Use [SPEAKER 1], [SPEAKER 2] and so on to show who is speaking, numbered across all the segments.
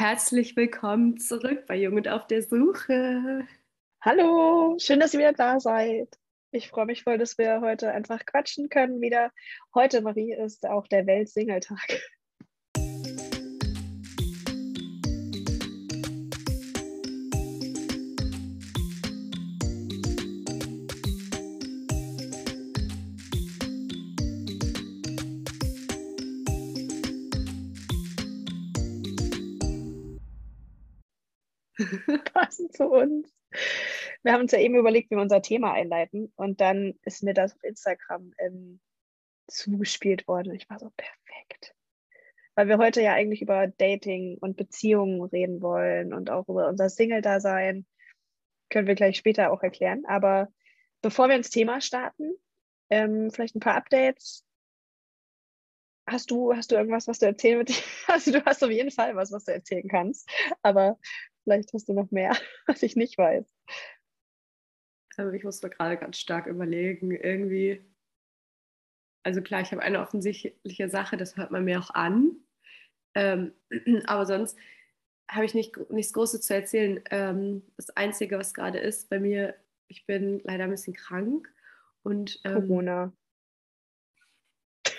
[SPEAKER 1] Herzlich willkommen zurück bei Jung und auf der Suche.
[SPEAKER 2] Hallo, schön, dass ihr wieder da seid. Ich freue mich voll, dass wir heute einfach quatschen können wieder. Heute, Marie, ist auch der Weltsingeltag. Passend zu uns. Wir haben uns ja eben überlegt, wie wir unser Thema einleiten. Und dann ist mir das auf Instagram ähm, zugespielt worden. Ich war so perfekt. Weil wir heute ja eigentlich über Dating und Beziehungen reden wollen und auch über unser Single-Dasein. Können wir gleich später auch erklären. Aber bevor wir ins Thema starten, ähm, vielleicht ein paar Updates. Hast du, hast du irgendwas, was du erzählen willst? Also du hast auf jeden Fall was, was du erzählen kannst. Aber vielleicht hast du noch mehr, was ich nicht weiß.
[SPEAKER 1] Also ich musste gerade ganz stark überlegen, irgendwie. Also klar, ich habe eine offensichtliche Sache, das hört man mir auch an. Ähm, aber sonst habe ich nicht, nichts Großes zu erzählen. Ähm, das Einzige, was gerade ist bei mir, ich bin leider ein bisschen krank und
[SPEAKER 2] ähm, Corona.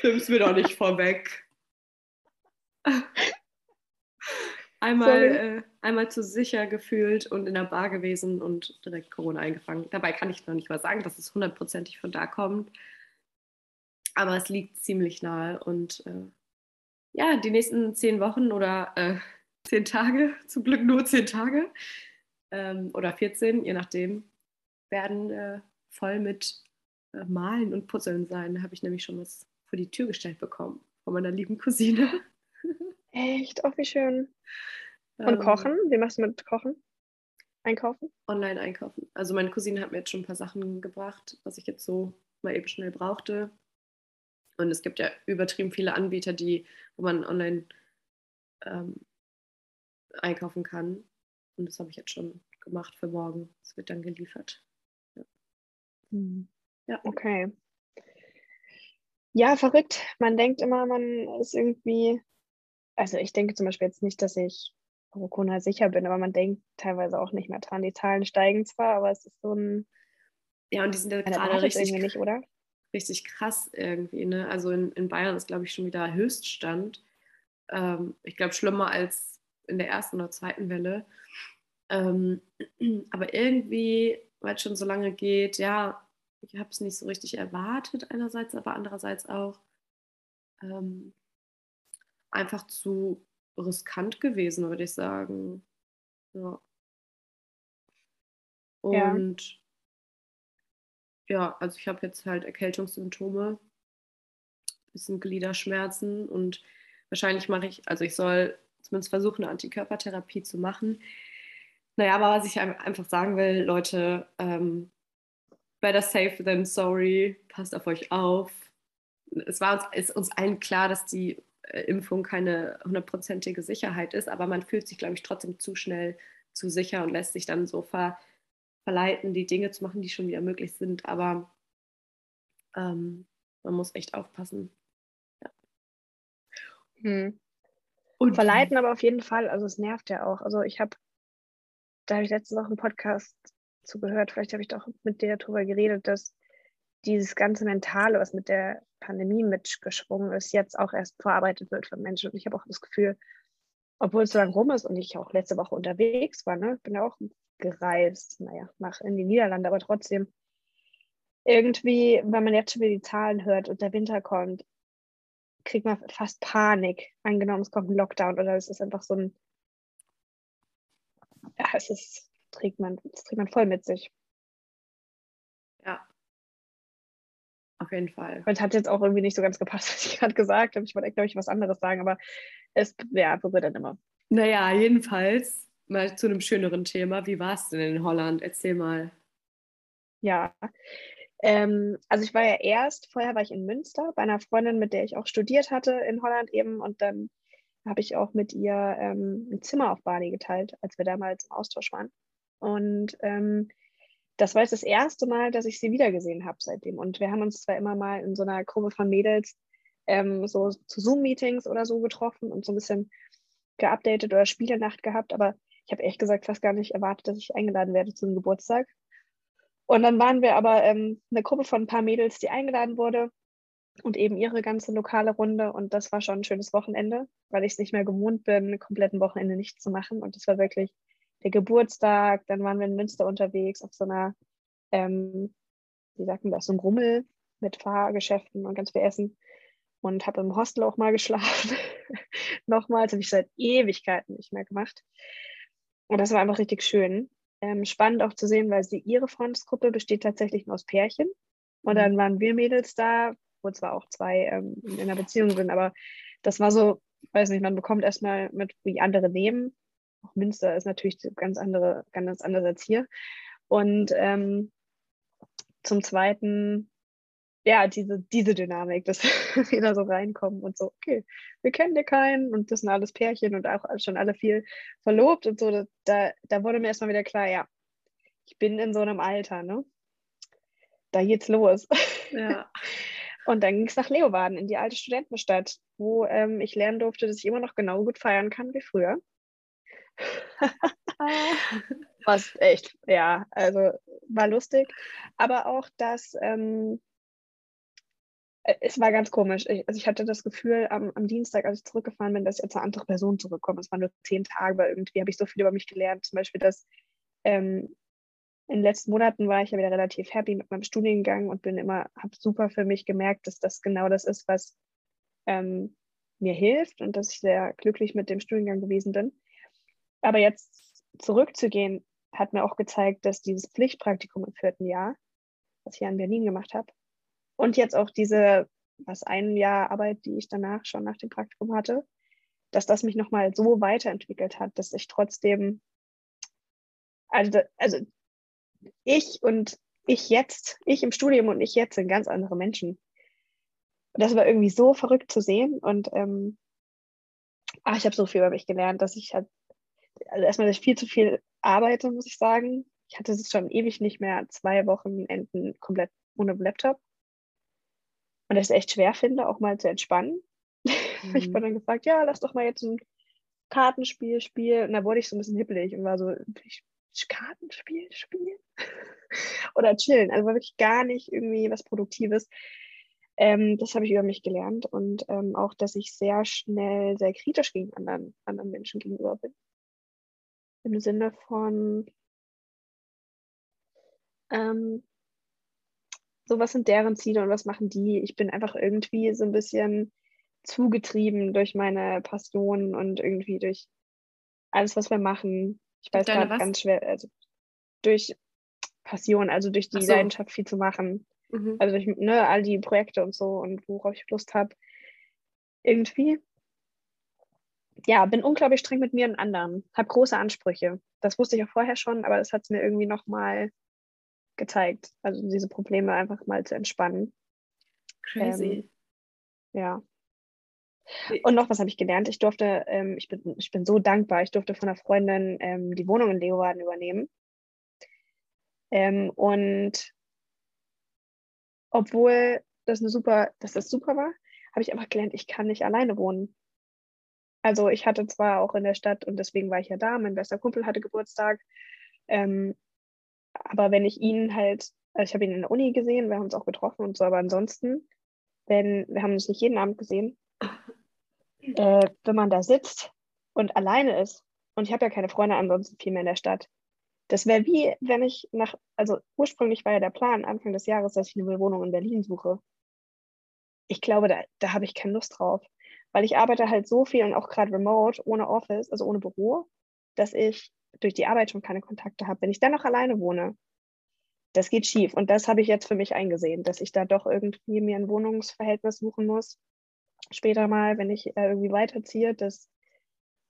[SPEAKER 1] Nimm's mir doch nicht vorweg. Einmal, äh, einmal zu sicher gefühlt und in der Bar gewesen und direkt Corona eingefangen. Dabei kann ich noch nicht mal sagen, dass es hundertprozentig von da kommt. Aber es liegt ziemlich nahe. Und äh, ja, die nächsten zehn Wochen oder äh, zehn Tage, zum Glück nur zehn Tage ähm, oder 14, je nachdem, werden äh, voll mit äh, Malen und Puzzeln sein. Da habe ich nämlich schon was vor die Tür gestellt bekommen von meiner lieben Cousine.
[SPEAKER 2] Echt? Auch wie schön. Und ähm, Kochen? Wie machst du mit Kochen? Einkaufen?
[SPEAKER 1] Online einkaufen. Also meine Cousine hat mir jetzt schon ein paar Sachen gebracht, was ich jetzt so mal eben schnell brauchte. Und es gibt ja übertrieben viele Anbieter, die, wo man online ähm, einkaufen kann. Und das habe ich jetzt schon gemacht für morgen. Es wird dann geliefert.
[SPEAKER 2] Ja. Hm. ja. Okay. Ja, verrückt. Man denkt immer, man ist irgendwie also ich denke zum Beispiel jetzt nicht, dass ich Corona sicher bin, aber man denkt teilweise auch nicht mehr dran. Die Zahlen steigen zwar, aber es ist so ein.
[SPEAKER 1] Ja, und die sind ja gerade richtig, nicht, oder? richtig krass irgendwie. Ne? Also in, in Bayern ist, glaube ich, schon wieder Höchststand. Ähm, ich glaube, schlimmer als in der ersten oder zweiten Welle. Ähm, aber irgendwie, weil es schon so lange geht, ja, ich habe es nicht so richtig erwartet einerseits, aber andererseits auch, ähm, einfach zu riskant gewesen, würde ich sagen. Ja. Und ja, ja also ich habe jetzt halt Erkältungssymptome, bisschen Gliederschmerzen und wahrscheinlich mache ich, also ich soll zumindest versuchen, eine Antikörpertherapie zu machen. Naja, aber was ich einfach sagen will, Leute, ähm, better safe than sorry, passt auf euch auf. Es war uns, ist uns allen klar, dass die Impfung keine hundertprozentige Sicherheit ist, aber man fühlt sich, glaube ich, trotzdem zu schnell zu sicher und lässt sich dann so ver verleiten, die Dinge zu machen, die schon wieder möglich sind. Aber ähm, man muss echt aufpassen. Ja.
[SPEAKER 2] Hm. Und verleiten aber auf jeden Fall, also es nervt ja auch. Also ich habe, da habe ich letztens auch einen Podcast zugehört, vielleicht habe ich doch mit dir darüber geredet, dass dieses ganze Mentale, was mit der Pandemie mitgeschwungen ist, jetzt auch erst verarbeitet wird von Menschen. Und ich habe auch das Gefühl, obwohl es so lange rum ist und ich auch letzte Woche unterwegs war, ne, bin auch gereist, naja, nach in die Niederlande, aber trotzdem irgendwie, wenn man jetzt schon wieder die Zahlen hört und der Winter kommt, kriegt man fast Panik. Angenommen, es kommt ein Lockdown oder es ist einfach so ein, ja, es ist, trägt man, das trägt man voll mit sich.
[SPEAKER 1] Auf jeden Fall.
[SPEAKER 2] Und es hat jetzt auch irgendwie nicht so ganz gepasst, was ich gerade gesagt habe. Ich wollte, glaube ich, was anderes sagen, aber es ja, berührt dann immer.
[SPEAKER 1] Naja, jedenfalls mal zu einem schöneren Thema. Wie war es denn in Holland? Erzähl mal.
[SPEAKER 2] Ja, ähm, also ich war ja erst, vorher war ich in Münster bei einer Freundin, mit der ich auch studiert hatte in Holland eben. Und dann habe ich auch mit ihr ähm, ein Zimmer auf Bali geteilt, als wir damals im Austausch waren. Und ähm, das war jetzt das erste Mal, dass ich sie wiedergesehen habe seitdem. Und wir haben uns zwar immer mal in so einer Gruppe von Mädels ähm, so zu Zoom-Meetings oder so getroffen und so ein bisschen geupdatet oder Spielenacht gehabt, aber ich habe ehrlich gesagt fast gar nicht erwartet, dass ich eingeladen werde zum Geburtstag. Und dann waren wir aber ähm, eine Gruppe von ein paar Mädels, die eingeladen wurde und eben ihre ganze lokale Runde. Und das war schon ein schönes Wochenende, weil ich es nicht mehr gewohnt bin, ein kompletten Wochenende nichts zu machen. Und das war wirklich der Geburtstag. Dann waren wir in Münster unterwegs auf so einer, ähm, wie sagt man das, so ein Grummel mit Fahrgeschäften und ganz viel Essen. Und habe im Hostel auch mal geschlafen. Nochmals habe ich seit Ewigkeiten nicht mehr gemacht. Und das war einfach richtig schön. Ähm, spannend auch zu sehen, weil sie ihre Freundesgruppe besteht tatsächlich nur aus Pärchen. Und dann waren wir Mädels da, wo zwar auch zwei ähm, in einer Beziehung sind, aber das war so, weiß nicht, man bekommt erstmal mit, wie andere leben. Auch Münster ist natürlich ganz andere, ganz anders als hier. Und ähm, zum Zweiten, ja, diese, diese Dynamik, dass wir da so reinkommen und so, okay, wir kennen dir keinen und das sind alles Pärchen und auch schon alle viel verlobt und so. Da, da wurde mir erstmal wieder klar, ja, ich bin in so einem Alter, ne? Da geht's los. Ja. Und dann ging es nach Leeuwarden in die alte Studentenstadt, wo ähm, ich lernen durfte, dass ich immer noch genau gut feiern kann wie früher. Was echt, ja, also war lustig. Aber auch, dass ähm, äh, es war ganz komisch. Ich, also ich hatte das Gefühl am, am, Dienstag, als ich zurückgefahren bin, dass jetzt eine andere Person zurückkommt. Es waren nur zehn Tage, aber irgendwie habe ich so viel über mich gelernt. Zum Beispiel, dass ähm, in den letzten Monaten war ich ja wieder relativ happy mit meinem Studiengang und bin immer, habe super für mich gemerkt, dass das genau das ist, was ähm, mir hilft und dass ich sehr glücklich mit dem Studiengang gewesen bin. Aber jetzt zurückzugehen, hat mir auch gezeigt, dass dieses Pflichtpraktikum im vierten Jahr, was ich ja in Berlin gemacht habe, und jetzt auch diese, was ein Jahr Arbeit, die ich danach schon nach dem Praktikum hatte, dass das mich nochmal so weiterentwickelt hat, dass ich trotzdem, also, also ich und ich jetzt, ich im Studium und ich jetzt sind ganz andere Menschen. das war irgendwie so verrückt zu sehen und ähm, ach, ich habe so viel über mich gelernt, dass ich halt, also erstmal, dass ich viel zu viel arbeite, muss ich sagen. Ich hatte es schon ewig nicht mehr zwei Wochenenden komplett ohne Laptop. Und das echt schwer finde, auch mal zu entspannen. Mhm. ich bin dann gefragt, ja, lass doch mal jetzt ein Kartenspiel spielen. Und da wurde ich so ein bisschen hippelig und war so, ich Kartenspiel spielen oder chillen. Also war wirklich gar nicht irgendwie was Produktives. Ähm, das habe ich über mich gelernt und ähm, auch, dass ich sehr schnell sehr kritisch gegen anderen, anderen Menschen gegenüber bin. Im Sinne von, ähm, so was sind deren Ziele und was machen die? Ich bin einfach irgendwie so ein bisschen zugetrieben durch meine Passion und irgendwie durch alles, was wir machen. Ich weiß gerade ganz schwer, also durch Passion, also durch die so. Leidenschaft viel zu machen. Mhm. Also durch ne, all die Projekte und so und worauf ich Lust habe. Irgendwie, ja, bin unglaublich streng mit mir und anderen, habe große Ansprüche. Das wusste ich auch vorher schon, aber das hat es mir irgendwie nochmal gezeigt. Also diese Probleme einfach mal zu entspannen. Crazy. Ähm, ja. Und noch was habe ich gelernt. Ich durfte, ähm, ich, bin, ich bin so dankbar, ich durfte von einer Freundin ähm, die Wohnung in Leeuwarden übernehmen. Ähm, und obwohl das eine super, dass das super war, habe ich einfach gelernt, ich kann nicht alleine wohnen. Also ich hatte zwar auch in der Stadt und deswegen war ich ja da, mein bester Kumpel hatte Geburtstag, ähm, aber wenn ich ihn halt, also ich habe ihn in der Uni gesehen, wir haben uns auch getroffen und so, aber ansonsten, wenn, wir haben uns nicht jeden Abend gesehen, äh, wenn man da sitzt und alleine ist, und ich habe ja keine Freunde ansonsten viel mehr in der Stadt, das wäre wie, wenn ich nach, also ursprünglich war ja der Plan Anfang des Jahres, dass ich eine Wohnung in Berlin suche. Ich glaube, da, da habe ich keine Lust drauf, weil ich arbeite halt so viel und auch gerade remote, ohne Office, also ohne Büro, dass ich durch die Arbeit schon keine Kontakte habe. Wenn ich dann noch alleine wohne, das geht schief. Und das habe ich jetzt für mich eingesehen, dass ich da doch irgendwie mir ein Wohnungsverhältnis suchen muss, später mal, wenn ich äh, irgendwie weiterziehe, dass,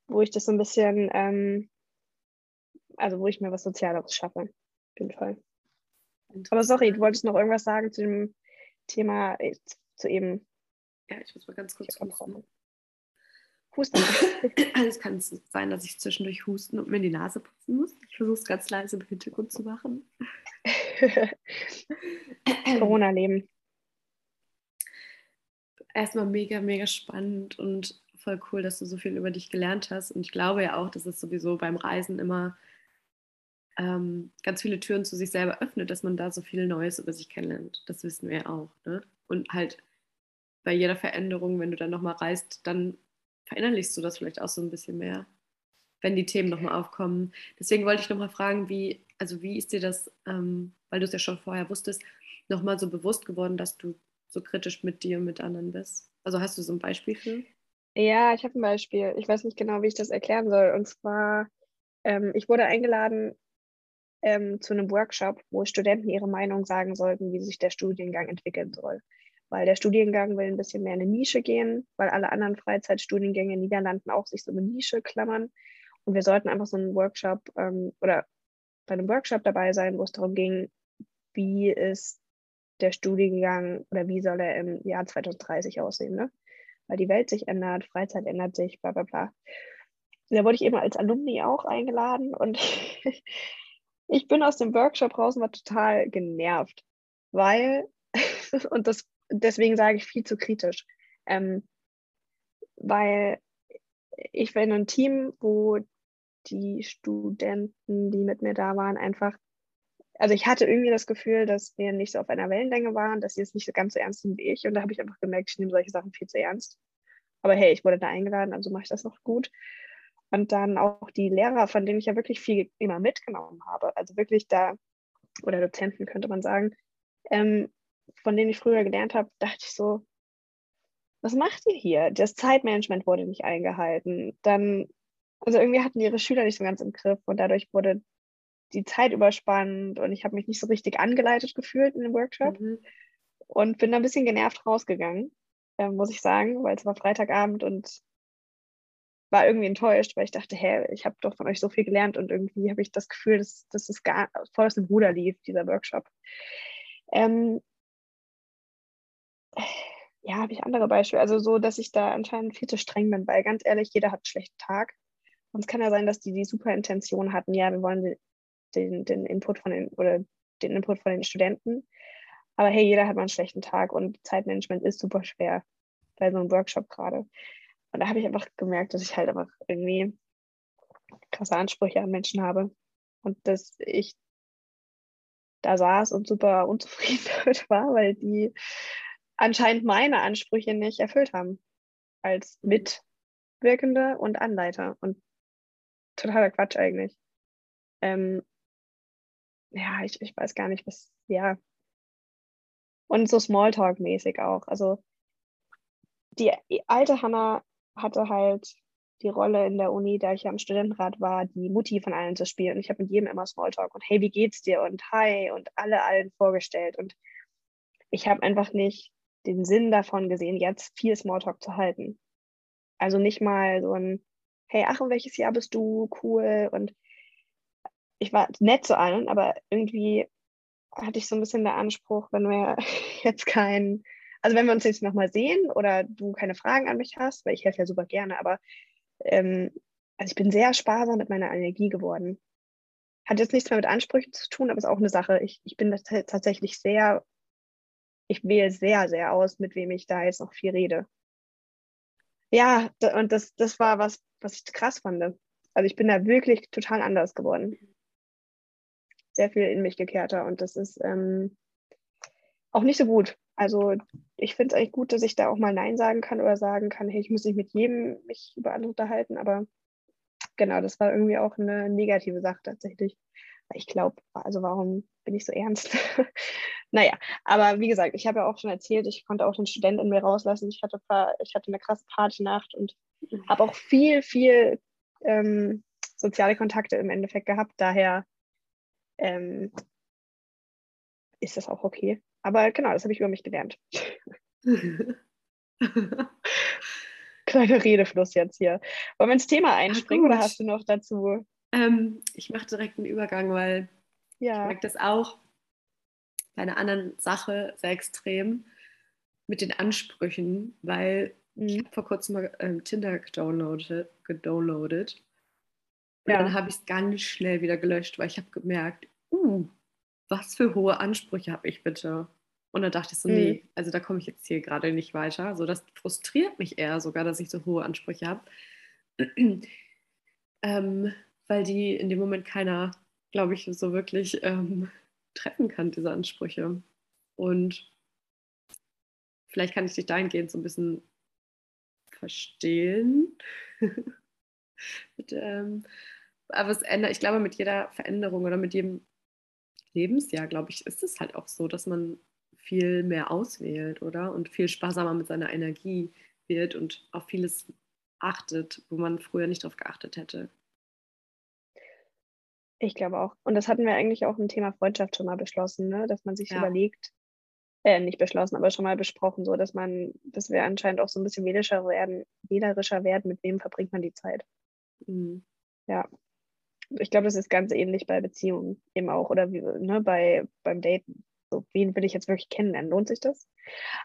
[SPEAKER 2] wo ich das so ein bisschen, ähm, also wo ich mir was Sozialeres schaffe, auf jeden Fall. Aber sorry, du wolltest noch irgendwas sagen zu dem Thema, äh, zu eben.
[SPEAKER 1] Ja, ich muss mal ganz kurz husten. Husten. Es kann sein, dass ich zwischendurch husten und mir die Nase putzen muss. Ich versuche es ganz leise im Hintergrund zu machen.
[SPEAKER 2] Corona-Leben
[SPEAKER 1] erstmal mega, mega spannend und voll cool, dass du so viel über dich gelernt hast. Und ich glaube ja auch, dass es sowieso beim Reisen immer ähm, ganz viele Türen zu sich selber öffnet, dass man da so viel Neues über sich kennenlernt. Das wissen wir ja auch. Ne? Und halt bei jeder Veränderung, wenn du dann nochmal reist, dann verinnerlichst du das vielleicht auch so ein bisschen mehr, wenn die Themen nochmal aufkommen. Deswegen wollte ich nochmal fragen, wie, also wie ist dir das, ähm, weil du es ja schon vorher wusstest, nochmal so bewusst geworden, dass du so kritisch mit dir und mit anderen bist? Also hast du so ein Beispiel für?
[SPEAKER 2] Ja, ich habe ein Beispiel. Ich weiß nicht genau, wie ich das erklären soll. Und zwar, ähm, ich wurde eingeladen ähm, zu einem Workshop, wo Studenten ihre Meinung sagen sollten, wie sich der Studiengang entwickeln soll. Weil der Studiengang will ein bisschen mehr in eine Nische gehen, weil alle anderen Freizeitstudiengänge in den Niederlanden auch sich so eine Nische klammern. Und wir sollten einfach so einen Workshop ähm, oder bei einem Workshop dabei sein, wo es darum ging, wie ist der Studiengang oder wie soll er im Jahr 2030 aussehen, ne? Weil die Welt sich ändert, Freizeit ändert sich, bla bla bla. Da wurde ich eben als Alumni auch eingeladen und ich bin aus dem Workshop raus und war total genervt, weil, und das, deswegen sage ich viel zu kritisch, ähm, weil ich war in einem Team, wo die Studenten, die mit mir da waren, einfach, also ich hatte irgendwie das Gefühl, dass wir nicht so auf einer Wellenlänge waren, dass sie es nicht so ganz so ernst nehmen wie ich. Und da habe ich einfach gemerkt, ich nehme solche Sachen viel zu ernst. Aber hey, ich wurde da eingeladen, also mache ich das noch gut. Und dann auch die Lehrer, von denen ich ja wirklich viel immer mitgenommen habe, also wirklich da, oder Dozenten könnte man sagen, ähm, von denen ich früher gelernt habe, dachte ich so, was macht ihr hier? Das Zeitmanagement wurde nicht eingehalten. Dann, also irgendwie hatten ihre Schüler nicht so ganz im Griff und dadurch wurde die Zeit überspannt und ich habe mich nicht so richtig angeleitet gefühlt in dem Workshop mhm. und bin da ein bisschen genervt rausgegangen, äh, muss ich sagen, weil es war Freitagabend und war irgendwie enttäuscht, weil ich dachte, hä, ich habe doch von euch so viel gelernt und irgendwie habe ich das Gefühl, dass, dass es gar voll aus dem Ruder lief, dieser Workshop. Ähm, ja, habe ich andere Beispiele. Also so, dass ich da anscheinend viel zu streng bin, weil ganz ehrlich, jeder hat einen schlechten Tag. Und es kann ja sein, dass die die super Intention hatten, ja, wir wollen den, den Input von den oder den Input von den Studenten. Aber hey, jeder hat mal einen schlechten Tag und Zeitmanagement ist super schwer bei so einem Workshop gerade. Und da habe ich einfach gemerkt, dass ich halt einfach irgendwie krasse Ansprüche an Menschen habe. Und dass ich da saß und super unzufrieden damit war, weil die anscheinend meine Ansprüche nicht erfüllt haben. Als. Mitwirkende und Anleiter. Und totaler Quatsch eigentlich. Ähm, ja, ich, ich weiß gar nicht, was, ja. Und so Smalltalk-mäßig auch. Also die alte Hannah hatte halt die Rolle in der Uni, da ich ja im Studentenrat war, die Mutti von allen zu spielen. Und ich habe mit jedem immer Smalltalk und hey, wie geht's dir? Und hi und alle allen vorgestellt. Und ich habe einfach nicht den Sinn davon gesehen, jetzt viel Smalltalk zu halten. Also nicht mal so ein, hey, ach, und welches Jahr bist du? Cool. Und ich war nett zu allen, aber irgendwie hatte ich so ein bisschen den Anspruch, wenn wir jetzt kein also wenn wir uns jetzt nochmal sehen oder du keine Fragen an mich hast, weil ich helfe ja super gerne, aber ähm, also ich bin sehr sparsam mit meiner Energie geworden. Hat jetzt nichts mehr mit Ansprüchen zu tun, aber ist auch eine Sache. Ich, ich bin tatsächlich sehr, ich wähle sehr, sehr aus, mit wem ich da jetzt noch viel rede. Ja, und das, das war was, was ich krass fand. Also ich bin da wirklich total anders geworden. Sehr viel in mich gekehrter und das ist ähm, auch nicht so gut. Also ich finde es eigentlich gut, dass ich da auch mal Nein sagen kann oder sagen kann, hey, ich muss nicht mit jedem mich über andere unterhalten, aber genau, das war irgendwie auch eine negative Sache tatsächlich. Ich glaube, also warum bin ich so ernst? naja, aber wie gesagt, ich habe ja auch schon erzählt, ich konnte auch den Studenten in mir rauslassen. Ich hatte, ich hatte eine krasse Partynacht und habe auch viel, viel ähm, soziale Kontakte im Endeffekt gehabt. Daher ähm, ist das auch okay. Aber genau, das habe ich über mich gelernt. Kleiner Redefluss jetzt hier. Wollen wir ins Thema einspringen oder hast du noch dazu?
[SPEAKER 1] Ähm, ich mache direkt einen Übergang, weil ja. ich merke das auch bei einer anderen Sache sehr extrem mit den Ansprüchen, weil mhm. ich habe vor kurzem mal ähm, Tinder gedownloadet, gedownloadet und ja. dann habe ich es ganz schnell wieder gelöscht, weil ich habe gemerkt, uh, was für hohe Ansprüche habe ich bitte? Und dann dachte ich so, mhm. nee, also da komme ich jetzt hier gerade nicht weiter. So, das frustriert mich eher sogar, dass ich so hohe Ansprüche habe. ähm, weil die in dem Moment keiner, glaube ich, so wirklich ähm, treffen kann, diese Ansprüche. Und vielleicht kann ich dich dahingehend so ein bisschen verstehen. mit, ähm, aber es ändert, ich glaube, mit jeder Veränderung oder mit jedem Lebensjahr, glaube ich, ist es halt auch so, dass man viel mehr auswählt, oder? Und viel sparsamer mit seiner Energie wird und auf vieles achtet, wo man früher nicht drauf geachtet hätte.
[SPEAKER 2] Ich glaube auch. Und das hatten wir eigentlich auch im Thema Freundschaft schon mal beschlossen, ne? dass man sich ja. überlegt, äh, nicht beschlossen, aber schon mal besprochen, so dass man, dass wir anscheinend auch so ein bisschen wählerischer werden, wählerischer werden, mit wem verbringt man die Zeit. Mhm. Ja. Ich glaube, das ist ganz ähnlich bei Beziehungen eben auch oder wie, ne, bei, beim Daten. So, wen will ich jetzt wirklich kennenlernen? Lohnt sich das?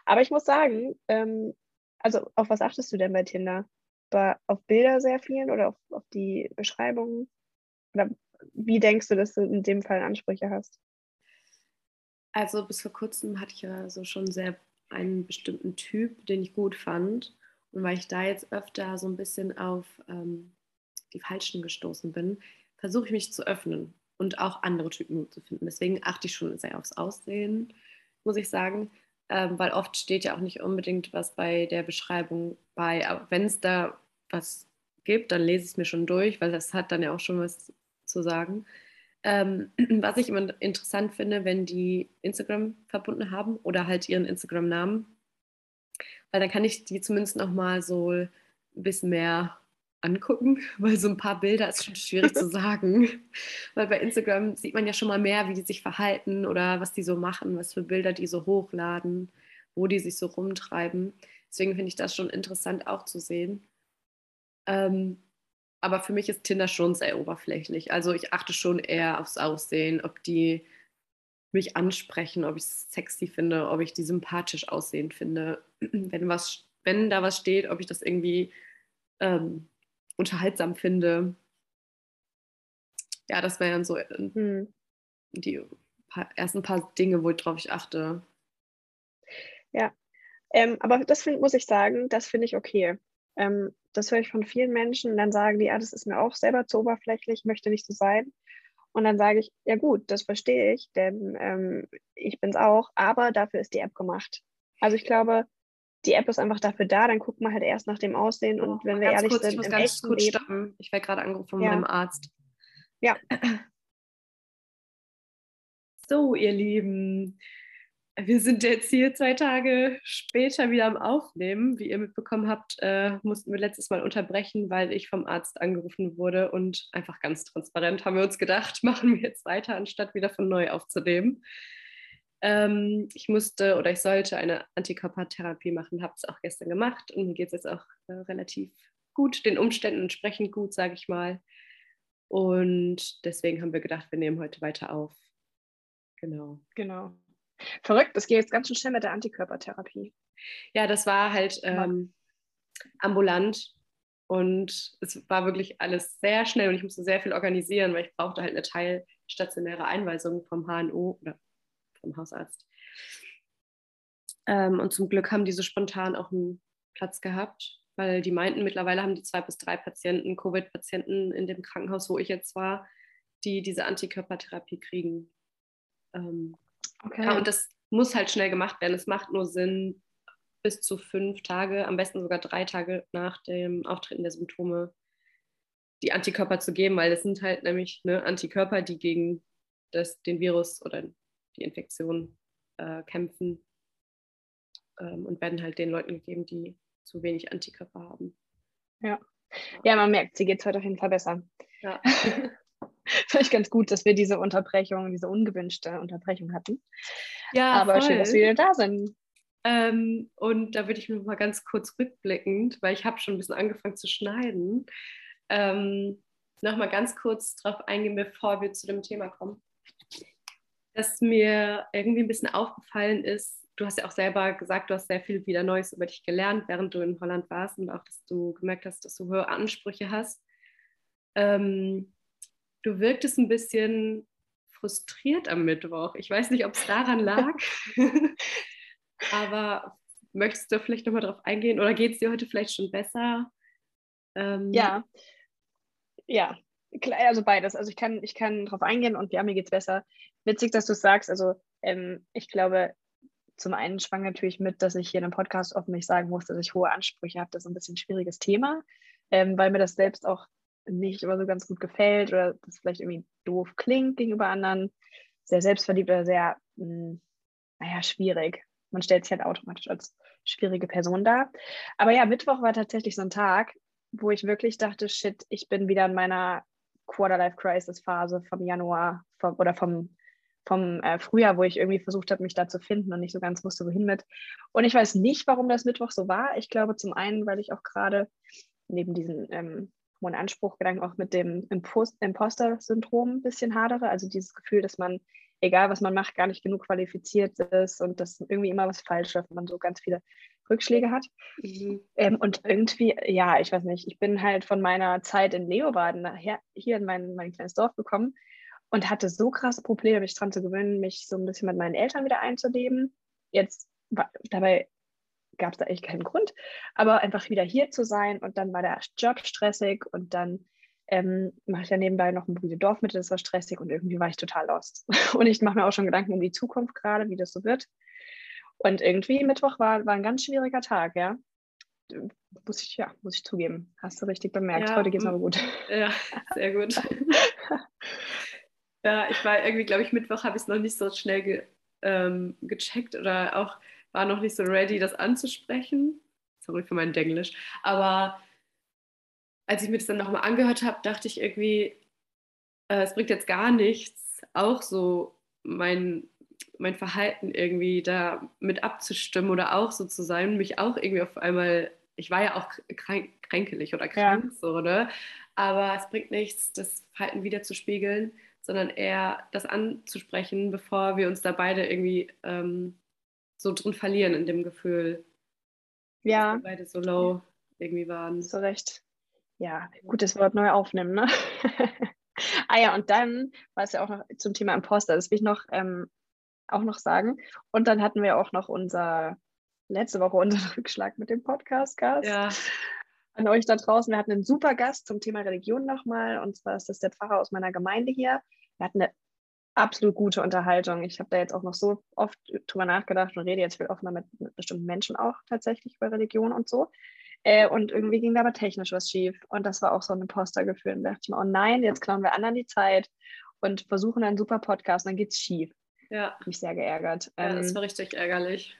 [SPEAKER 2] Aber ich muss sagen, ähm, also auf was achtest du denn bei Tinder? Bei, auf Bilder sehr viel oder auf, auf die Beschreibungen? Oder wie denkst du, dass du in dem Fall Ansprüche hast?
[SPEAKER 1] Also bis vor kurzem hatte ich ja so schon sehr einen bestimmten Typ, den ich gut fand. Und weil ich da jetzt öfter so ein bisschen auf ähm, die Falschen gestoßen bin, versuche ich mich zu öffnen und auch andere Typen gut zu finden. Deswegen achte ich schon sehr aufs Aussehen, muss ich sagen, ähm, weil oft steht ja auch nicht unbedingt was bei der Beschreibung bei. Aber wenn es da was gibt, dann lese ich es mir schon durch, weil das hat dann ja auch schon was zu sagen. Ähm, was ich immer interessant finde, wenn die Instagram verbunden haben oder halt ihren Instagram-Namen, weil dann kann ich die zumindest noch mal so ein bisschen mehr angucken, weil so ein paar Bilder ist schon schwierig zu sagen. Weil bei Instagram sieht man ja schon mal mehr, wie die sich verhalten oder was die so machen, was für Bilder die so hochladen, wo die sich so rumtreiben. Deswegen finde ich das schon interessant auch zu sehen. Ähm, aber für mich ist Tinder schon sehr oberflächlich. Also ich achte schon eher aufs Aussehen, ob die mich ansprechen, ob ich es sexy finde, ob ich die sympathisch aussehen finde. Wenn, was, wenn da was steht, ob ich das irgendwie ähm, unterhaltsam finde. Ja, das wären so mhm. die paar, ersten paar Dinge, worauf ich achte.
[SPEAKER 2] Ja, ähm, aber das find, muss ich sagen, das finde ich okay. Ähm, das höre ich von vielen Menschen, dann sagen die, ja, das ist mir auch selber zu oberflächlich, möchte nicht so sein. Und dann sage ich, ja gut, das verstehe ich, denn ähm, ich bin es auch, aber dafür ist die App gemacht. Also ich glaube, die App ist einfach dafür da, dann guckt man halt erst nach dem Aussehen und wenn wir ehrlich
[SPEAKER 1] kurz,
[SPEAKER 2] sind,
[SPEAKER 1] ich muss ganz kurz Leben, stoppen. Ich werde gerade angerufen von ja. meinem Arzt.
[SPEAKER 2] Ja.
[SPEAKER 1] So, ihr Lieben, wir sind jetzt hier zwei Tage später wieder am Aufnehmen. Wie ihr mitbekommen habt, äh, mussten wir letztes Mal unterbrechen, weil ich vom Arzt angerufen wurde und einfach ganz transparent haben wir uns gedacht, machen wir jetzt weiter, anstatt wieder von neu aufzunehmen. Ähm, ich musste oder ich sollte eine Antikörpertherapie machen, habe es auch gestern gemacht und mir geht es jetzt auch äh, relativ gut, den Umständen entsprechend gut, sage ich mal. Und deswegen haben wir gedacht, wir nehmen heute weiter auf. Genau.
[SPEAKER 2] Genau. Verrückt, das geht jetzt ganz schön schnell mit der Antikörpertherapie.
[SPEAKER 1] Ja, das war halt ähm, ambulant und es war wirklich alles sehr schnell und ich musste sehr viel organisieren, weil ich brauchte halt eine teilstationäre Einweisung vom HNO oder vom Hausarzt. Ähm, und zum Glück haben die so spontan auch einen Platz gehabt, weil die meinten, mittlerweile haben die zwei bis drei Patienten, Covid-Patienten in dem Krankenhaus, wo ich jetzt war, die diese Antikörpertherapie kriegen. Ähm, okay. Ja, und das muss halt schnell gemacht werden. Es macht nur Sinn, bis zu fünf Tage, am besten sogar drei Tage nach dem Auftreten der Symptome die Antikörper zu geben, weil das sind halt nämlich ne, Antikörper, die gegen das, den Virus oder die Infektion äh, kämpfen ähm, und werden halt den Leuten gegeben, die zu wenig Antikörper haben.
[SPEAKER 2] Ja, ja man merkt, sie geht es heute auf jeden Fall besser. Ja. Finde ich ganz gut, dass wir diese Unterbrechung, diese ungewünschte Unterbrechung hatten. Ja, aber voll. schön, dass wir wieder da sind.
[SPEAKER 1] Ähm, und da würde ich noch mal ganz kurz rückblickend, weil ich habe schon ein bisschen angefangen zu schneiden, ähm, noch mal ganz kurz darauf eingehen, bevor wir zu dem Thema kommen dass mir irgendwie ein bisschen aufgefallen ist, du hast ja auch selber gesagt, du hast sehr viel wieder Neues über dich gelernt, während du in Holland warst und auch, dass du gemerkt hast, dass du hohe Ansprüche hast. Ähm, du wirktest ein bisschen frustriert am Mittwoch. Ich weiß nicht, ob es daran lag, aber möchtest du vielleicht nochmal drauf eingehen oder geht es dir heute vielleicht schon besser?
[SPEAKER 2] Ähm, ja, ja, also beides. Also ich kann, ich kann drauf eingehen und ja, mir geht es besser. Witzig, dass du es sagst. Also ähm, ich glaube, zum einen schwang natürlich mit, dass ich hier in einem Podcast öffentlich sagen muss, dass ich hohe Ansprüche habe. Das ist ein bisschen ein schwieriges Thema, ähm, weil mir das selbst auch nicht immer so ganz gut gefällt oder das vielleicht irgendwie doof klingt gegenüber anderen. Sehr selbstverliebt oder sehr, mh, hm, naja, schwierig. Man stellt sich halt automatisch als schwierige Person dar. Aber ja, Mittwoch war tatsächlich so ein Tag, wo ich wirklich dachte, shit, ich bin wieder in meiner Quarter-Life-Crisis-Phase vom Januar vom, oder vom, vom äh, Frühjahr, wo ich irgendwie versucht habe, mich da zu finden und nicht so ganz wusste, wohin mit. Und ich weiß nicht, warum das Mittwoch so war. Ich glaube zum einen, weil ich auch gerade neben diesen ähm, hohen Anspruchgedanken auch mit dem Imposter-Syndrom ein bisschen hadere. Also dieses Gefühl, dass man, egal was man macht, gar nicht genug qualifiziert ist und dass irgendwie immer was falsch ist, man so ganz viele Rückschläge hat. Mhm. Ähm, und irgendwie, ja, ich weiß nicht, ich bin halt von meiner Zeit in Leobaden nachher hier in mein, mein kleines Dorf gekommen und hatte so krasse Probleme, mich daran zu gewöhnen, mich so ein bisschen mit meinen Eltern wieder einzuleben. Jetzt dabei gab es da echt keinen Grund, aber einfach wieder hier zu sein und dann war der Job stressig und dann ähm, mache ich ja nebenbei noch ein Brüde mit, das war stressig und irgendwie war ich total lost. Und ich mache mir auch schon Gedanken um die Zukunft gerade, wie das so wird. Und irgendwie Mittwoch war, war ein ganz schwieriger Tag, ja. Muss ich, ja, muss ich zugeben. Hast du richtig bemerkt. Ja, Heute geht es aber gut.
[SPEAKER 1] Ja, sehr gut. ja, ich war irgendwie, glaube ich, Mittwoch habe ich es noch nicht so schnell ge, ähm, gecheckt oder auch war noch nicht so ready, das anzusprechen. Sorry für mein Denglisch. Aber als ich mir das dann nochmal angehört habe, dachte ich irgendwie, äh, es bringt jetzt gar nichts, auch so mein mein Verhalten irgendwie da mit abzustimmen oder auch so zu sein, mich auch irgendwie auf einmal, ich war ja auch kränk, kränkelig oder krank, ja. so, ne? Aber es bringt nichts, das Verhalten wieder zu spiegeln, sondern eher das anzusprechen, bevor wir uns da beide irgendwie ähm, so drin verlieren in dem Gefühl.
[SPEAKER 2] Ja.
[SPEAKER 1] Beide so low irgendwie waren.
[SPEAKER 2] So recht. Ja, gutes Wort neu aufnehmen, ne? ah ja, und dann war es ja auch noch zum Thema Imposter. Das will ich noch ähm, auch noch sagen. Und dann hatten wir auch noch unser, letzte Woche unseren Rückschlag mit dem Podcast-Gast.
[SPEAKER 1] Ja.
[SPEAKER 2] An euch da draußen. Wir hatten einen super Gast zum Thema Religion nochmal. Und zwar ist das der Pfarrer aus meiner Gemeinde hier. Wir hatten eine absolut gute Unterhaltung. Ich habe da jetzt auch noch so oft drüber nachgedacht und rede jetzt viel offener mit, mit bestimmten Menschen auch tatsächlich über Religion und so. Äh, und irgendwie ging da aber technisch was schief. Und das war auch so ein Impostergefühl. Und da dachte ich mir, oh nein, jetzt klauen wir anderen die Zeit und versuchen einen super Podcast und dann geht es schief.
[SPEAKER 1] Ja.
[SPEAKER 2] Mich sehr geärgert.
[SPEAKER 1] Ja, das ähm, war richtig ärgerlich.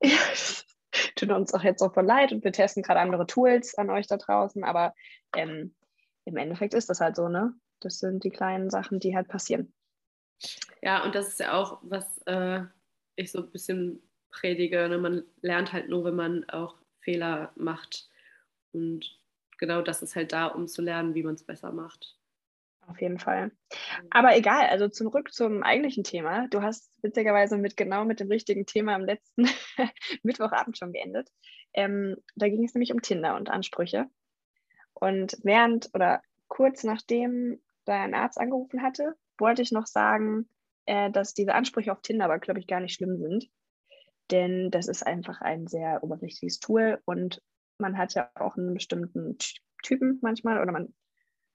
[SPEAKER 2] Tut uns auch jetzt auch voll leid und wir testen gerade andere Tools an euch da draußen, aber ähm, im Endeffekt ist das halt so, ne? Das sind die kleinen Sachen, die halt passieren.
[SPEAKER 1] Ja, und das ist ja auch, was äh, ich so ein bisschen predige. Ne? Man lernt halt nur, wenn man auch Fehler macht. Und genau das ist halt da, um zu lernen, wie man es besser macht.
[SPEAKER 2] Auf jeden Fall. Aber egal, also zurück zum eigentlichen Thema. Du hast witzigerweise mit genau mit dem richtigen Thema am letzten Mittwochabend schon geendet. Ähm, da ging es nämlich um Tinder und Ansprüche. Und während oder kurz nachdem dein Arzt angerufen hatte, wollte ich noch sagen, äh, dass diese Ansprüche auf Tinder aber, glaube ich, gar nicht schlimm sind. Denn das ist einfach ein sehr oberflächliches Tool und man hat ja auch einen bestimmten Typen manchmal oder man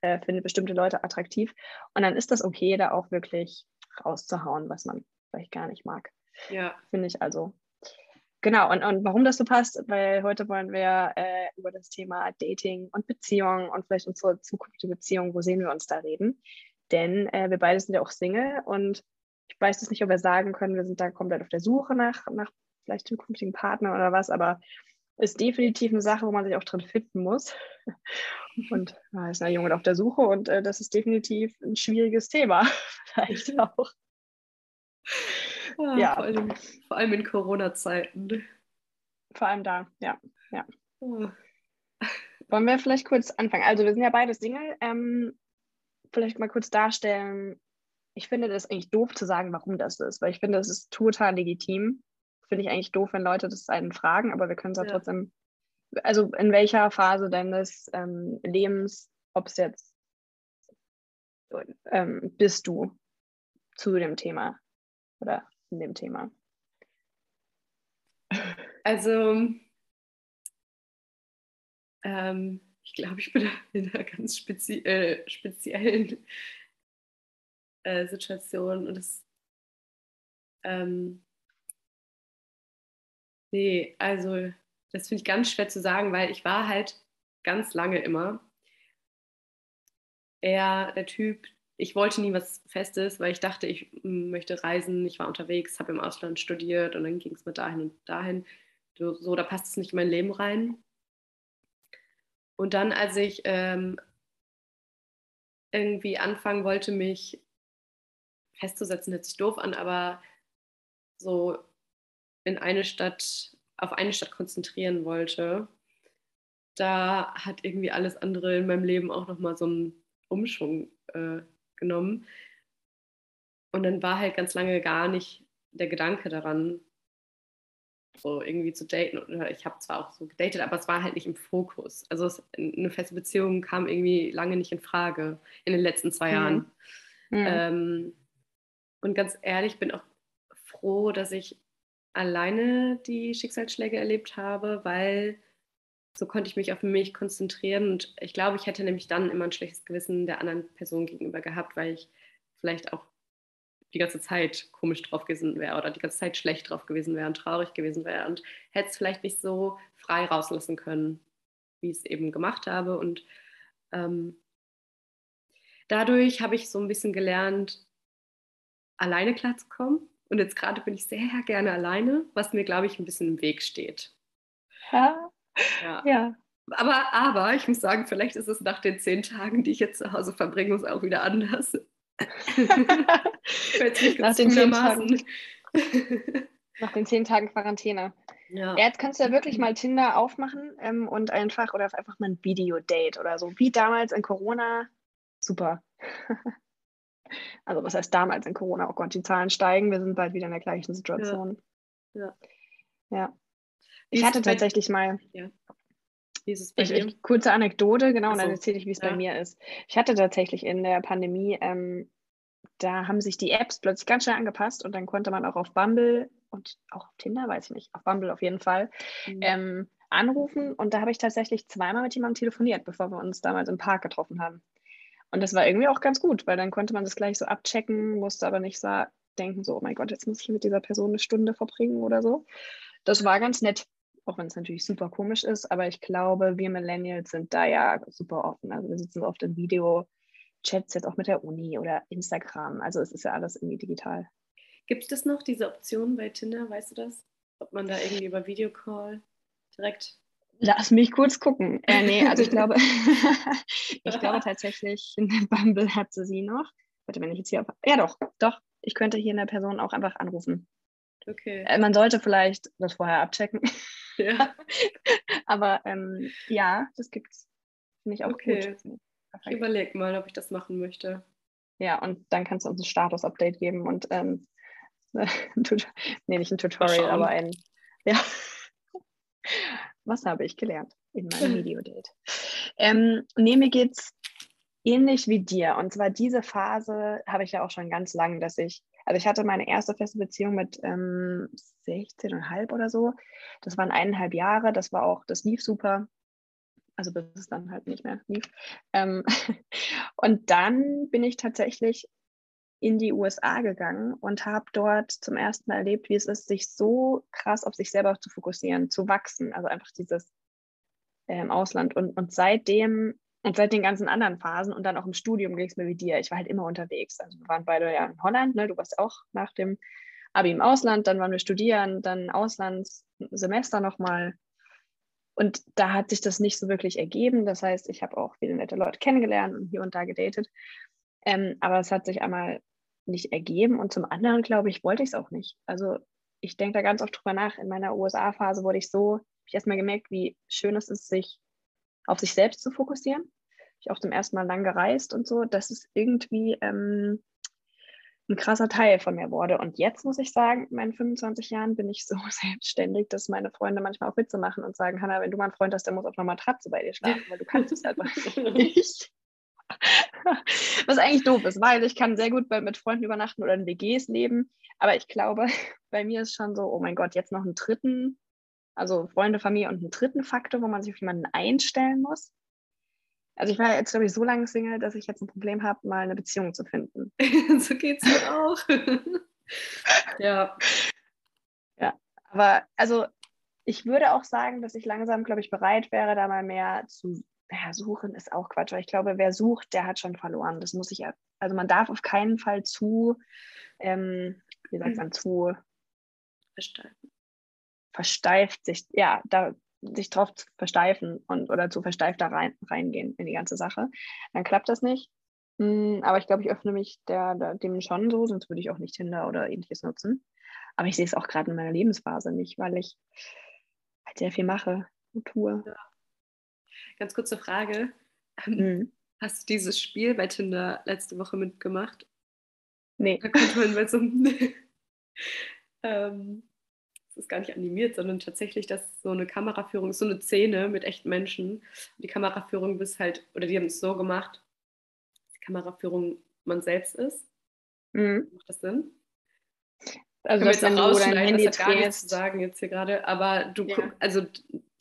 [SPEAKER 2] äh, findet bestimmte Leute attraktiv. Und dann ist das okay, da auch wirklich rauszuhauen, was man vielleicht gar nicht mag.
[SPEAKER 1] Ja.
[SPEAKER 2] Finde ich also. Genau, und, und warum das so passt, weil heute wollen wir äh, über das Thema Dating und Beziehung und vielleicht unsere zukünftige Beziehung, wo sehen wir uns da reden. Denn äh, wir beide sind ja auch Single und ich weiß jetzt nicht, ob wir sagen können, wir sind da komplett auf der Suche nach, nach vielleicht zukünftigen Partnern oder was, aber ist definitiv eine Sache, wo man sich auch drin finden muss. Und da ist ein Junge auf der Suche und äh, das ist definitiv ein schwieriges Thema. Vielleicht auch.
[SPEAKER 1] Ah, ja. Vor allem, vor allem in Corona-Zeiten.
[SPEAKER 2] Vor allem da, ja. ja. Oh. Wollen wir vielleicht kurz anfangen? Also, wir sind ja beide Single. Ähm, vielleicht mal kurz darstellen. Ich finde das eigentlich doof zu sagen, warum das ist, weil ich finde, das ist total legitim finde ich eigentlich doof, wenn Leute das einen fragen, aber wir können es ja, trotzdem, also in welcher Phase deines ähm, Lebens, ob es jetzt ähm, bist du zu dem Thema oder in dem Thema?
[SPEAKER 1] Also, ähm, ich glaube, ich bin in einer ganz spezi äh, speziellen äh, Situation und das ähm, nee, also das finde ich ganz schwer zu sagen, weil ich war halt ganz lange immer eher der Typ, ich wollte nie was Festes, weil ich dachte, ich möchte reisen, ich war unterwegs, habe im Ausland studiert und dann ging es mir dahin und dahin. So, da passt es nicht in mein Leben rein. Und dann, als ich ähm, irgendwie anfangen wollte, mich festzusetzen, hört sich doof an, aber so in eine Stadt, auf eine Stadt konzentrieren wollte, da hat irgendwie alles andere in meinem Leben auch nochmal so einen Umschwung äh, genommen. Und dann war halt ganz lange gar nicht der Gedanke daran, so irgendwie zu daten. Ich habe zwar auch so gedatet, aber es war halt nicht im Fokus. Also es, eine feste Beziehung kam irgendwie lange nicht in Frage in den letzten zwei mhm. Jahren. Mhm. Ähm, und ganz ehrlich, bin auch froh, dass ich alleine die Schicksalsschläge erlebt habe, weil so konnte ich mich auf mich konzentrieren und ich glaube, ich hätte nämlich dann immer ein schlechtes Gewissen der anderen Person gegenüber gehabt, weil ich vielleicht auch die ganze Zeit komisch drauf gewesen wäre oder die ganze Zeit schlecht drauf gewesen wäre und traurig gewesen wäre und hätte es vielleicht nicht so frei rauslassen können, wie ich es eben gemacht habe. Und ähm, dadurch habe ich so ein bisschen gelernt, alleine klarzukommen. Und jetzt gerade bin ich sehr gerne alleine, was mir, glaube ich, ein bisschen im Weg steht.
[SPEAKER 2] Ja. Ja. ja.
[SPEAKER 1] Aber, aber ich muss sagen, vielleicht ist es nach den zehn Tagen, die ich jetzt zu Hause verbringe, auch wieder anders.
[SPEAKER 2] nach, den zehn Tagen, nach den zehn Tagen Quarantäne. Ja. ja. jetzt kannst du ja wirklich mal Tinder aufmachen ähm, und einfach oder einfach mal ein Video-Date oder so, wie damals in Corona. Super. also was heißt damals in Corona? Oh Gott, die Zahlen steigen, wir sind bald wieder in der gleichen Situation. Ja. Ja. ja. Ich hatte tatsächlich mal. Ja. Wie ist es bei ich? Ich, kurze Anekdote, genau, so. und dann erzähle ich, wie es ja. bei mir ist. Ich hatte tatsächlich in der Pandemie, ähm, da haben sich die Apps plötzlich ganz schnell angepasst und dann konnte man auch auf Bumble und auch auf Tinder, weiß ich nicht, auf Bumble auf jeden Fall, mhm. ähm, anrufen. Und da habe ich tatsächlich zweimal mit jemandem telefoniert, bevor wir uns damals im Park getroffen haben. Und das war irgendwie auch ganz gut, weil dann konnte man das gleich so abchecken, musste aber nicht so denken, so, oh mein Gott, jetzt muss ich mit dieser Person eine Stunde verbringen oder so. Das war ganz nett auch wenn es natürlich super komisch ist, aber ich glaube, wir Millennials sind da ja super offen. Also wir sitzen oft in Video-Chats jetzt auch mit der Uni oder Instagram. Also es ist ja alles irgendwie digital.
[SPEAKER 1] Gibt es das noch, diese Option bei Tinder, weißt du das? Ob man da irgendwie über Videocall direkt.
[SPEAKER 2] Lass mich kurz gucken. Äh, nee, also ich glaube, ich glaube tatsächlich, in Bumble hat sie sie noch. Warte, wenn ich jetzt hier auf. Ja, doch, doch. Ich könnte hier eine Person auch einfach anrufen.
[SPEAKER 1] Okay.
[SPEAKER 2] Äh, man sollte vielleicht das vorher abchecken. Ja. Aber ähm, ja, das gibt's. Finde ich auch okay.
[SPEAKER 1] gut. Ich überlege mal, ob ich das machen möchte.
[SPEAKER 2] Ja, und dann kannst du uns ein Status-Update geben und ähm, nee, nicht ein Tutorial, aber ein, ja. Was habe ich gelernt in meinem Videodate? Ähm, nee, mir geht's ähnlich wie dir. Und zwar diese Phase habe ich ja auch schon ganz lang, dass ich also ich hatte meine erste feste Beziehung mit ähm, 16,5 oder so. Das waren eineinhalb Jahre. Das war auch, das lief super. Also bis es dann halt nicht mehr lief. Ähm, und dann bin ich tatsächlich in die USA gegangen und habe dort zum ersten Mal erlebt, wie es ist, sich so krass auf sich selber zu fokussieren, zu wachsen. Also einfach dieses äh, im Ausland. Und, und seitdem und seit den ganzen anderen Phasen und dann auch im Studium ging es mir wie dir. Ich war halt immer unterwegs. Also wir waren beide ja in Holland, ne? du warst auch nach dem Abi im Ausland, dann waren wir studieren, dann Auslandssemester nochmal. Und da hat sich das nicht so wirklich ergeben. Das heißt, ich habe auch viele nette Leute kennengelernt und hier und da gedatet. Ähm, aber es hat sich einmal nicht ergeben. Und zum anderen, glaube ich, wollte ich es auch nicht. Also ich denke da ganz oft drüber nach. In meiner USA-Phase wurde ich so, habe ich erstmal gemerkt, wie schön es ist, sich auf sich selbst zu fokussieren. Ich auch zum ersten Mal lang gereist und so. Das ist irgendwie ähm, ein krasser Teil von mir wurde. Und jetzt muss ich sagen, in meinen 25 Jahren bin ich so selbstständig, dass meine Freunde manchmal auch Witze machen und sagen, Hanna, wenn du mal einen Freund hast, der muss auf einer Matratze bei dir schlafen, weil du kannst es einfach nicht. Was eigentlich doof ist, weil ich kann sehr gut mit Freunden übernachten oder in WGs leben. Aber ich glaube, bei mir ist schon so, oh mein Gott, jetzt noch einen dritten, also Freunde, Familie und einen dritten Faktor, wo man sich auf jemanden einstellen muss. Also ich war jetzt, glaube ich, so lange Single, dass ich jetzt ein Problem habe, mal eine Beziehung zu finden.
[SPEAKER 1] so geht es mir auch. ja.
[SPEAKER 2] Ja, aber also ich würde auch sagen, dass ich langsam, glaube ich, bereit wäre, da mal mehr zu ja, suchen, ist auch Quatsch. Weil ich glaube, wer sucht, der hat schon verloren. Das muss ich ja, also man darf auf keinen Fall zu, ähm, wie sagt man, zu
[SPEAKER 1] versteifen.
[SPEAKER 2] Versteift sich, ja, da sich drauf zu versteifen und oder zu versteift da rein, reingehen in die ganze Sache. Dann klappt das nicht. Hm, aber ich glaube, ich öffne mich der, der, dem schon so, sonst würde ich auch nicht Tinder oder ähnliches nutzen. Aber ich sehe es auch gerade in meiner Lebensphase nicht, weil ich halt sehr viel mache und tue. Ja.
[SPEAKER 1] Ganz kurze Frage. Mhm. Hast du dieses Spiel bei Tinder letzte Woche mitgemacht?
[SPEAKER 2] Nee.
[SPEAKER 1] Da konnte man bei so ähm, das ist gar nicht animiert, sondern tatsächlich, dass so eine Kameraführung, so eine Szene mit echten Menschen. Die Kameraführung bis halt, oder die haben es so gemacht, dass die Kameraführung man selbst ist. Mhm. Macht das Sinn? Also das du dein Handy das hat gar nichts zu sagen jetzt hier gerade, aber du ja. guck, also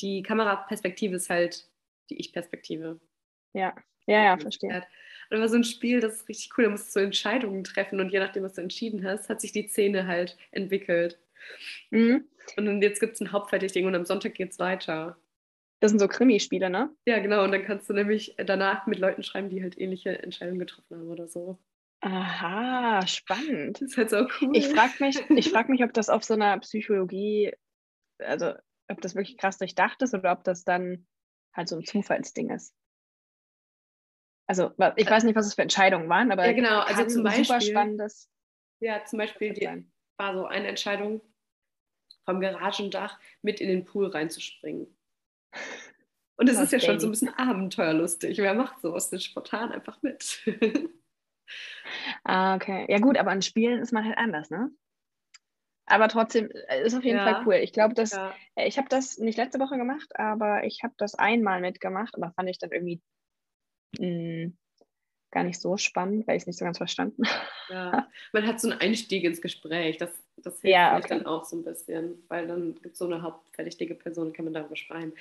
[SPEAKER 1] die Kameraperspektive ist halt die Ich-Perspektive.
[SPEAKER 2] Ja, ja, ja, verstehe. Und
[SPEAKER 1] war so ein Spiel, das ist richtig cool, da musst du so Entscheidungen treffen und je nachdem, was du entschieden hast, hat sich die Szene halt entwickelt. Mhm. Und jetzt gibt es ein Hauptfertigding und am Sonntag geht es weiter.
[SPEAKER 2] Das sind so Krimispiele, ne?
[SPEAKER 1] Ja, genau. Und dann kannst du nämlich danach mit Leuten schreiben, die halt ähnliche Entscheidungen getroffen haben oder so.
[SPEAKER 2] Aha, spannend.
[SPEAKER 1] Das ist halt so cool.
[SPEAKER 2] Ich frage mich, frag mich, ob das auf so einer Psychologie, also ob das wirklich krass durchdacht ist oder ob das dann halt so ein Zufallsding ist. Also ich weiß nicht, was es für Entscheidungen waren, aber
[SPEAKER 1] ja, genau. also zum Beispiel, super
[SPEAKER 2] spannendes.
[SPEAKER 1] Ja, zum Beispiel die, war so eine Entscheidung, vom Garagendach mit in den Pool reinzuspringen. Und es ist ja schon so ein bisschen abenteuerlustig. Wer macht sowas denn spontan einfach mit?
[SPEAKER 2] ah, okay. Ja gut, aber an Spielen ist man halt anders, ne? Aber trotzdem äh, ist auf jeden ja. Fall cool. Ich glaube, dass ja. Äh, ich habe das nicht letzte Woche gemacht, aber ich habe das einmal mitgemacht, aber fand ich dann irgendwie mh, mm, gar nicht so spannend, weil ich es nicht so ganz verstanden habe.
[SPEAKER 1] Ja, man hat so einen Einstieg ins Gespräch. Das, das hilft ja, okay. dann auch so ein bisschen, weil dann gibt es so eine hauptverdichtige Person, kann man darüber schreiben.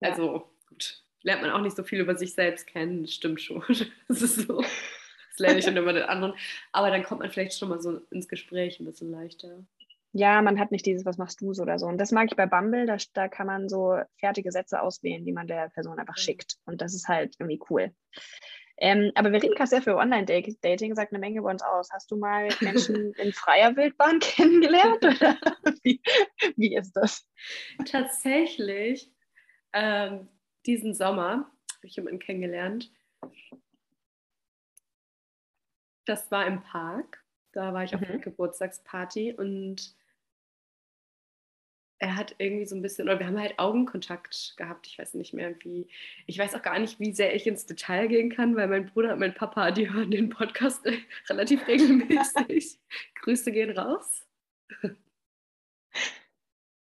[SPEAKER 1] Ja. Also gut, lernt man auch nicht so viel über sich selbst kennen, stimmt schon. Das ist so. Das lerne ich dann über den anderen. Aber dann kommt man vielleicht schon mal so ins Gespräch ein bisschen leichter.
[SPEAKER 2] Ja, man hat nicht dieses, was machst du so oder so. Und das mag ich bei Bumble, da, da kann man so fertige Sätze auswählen, die man der Person einfach schickt. Und das ist halt irgendwie cool. Ähm, aber Veronika sehr für Online-Dating, sagt eine Menge bei uns aus. Hast du mal Menschen in freier Wildbahn kennengelernt? Oder wie, wie ist das?
[SPEAKER 1] Tatsächlich, ähm, diesen Sommer habe ich jemanden kennengelernt. Das war im Park. Da war ich auf mhm. einer Geburtstagsparty und er hat irgendwie so ein bisschen, oder wir haben halt Augenkontakt gehabt. Ich weiß nicht mehr wie. Ich weiß auch gar nicht, wie sehr ich ins Detail gehen kann, weil mein Bruder und mein Papa, die hören den Podcast relativ regelmäßig. Grüße gehen raus.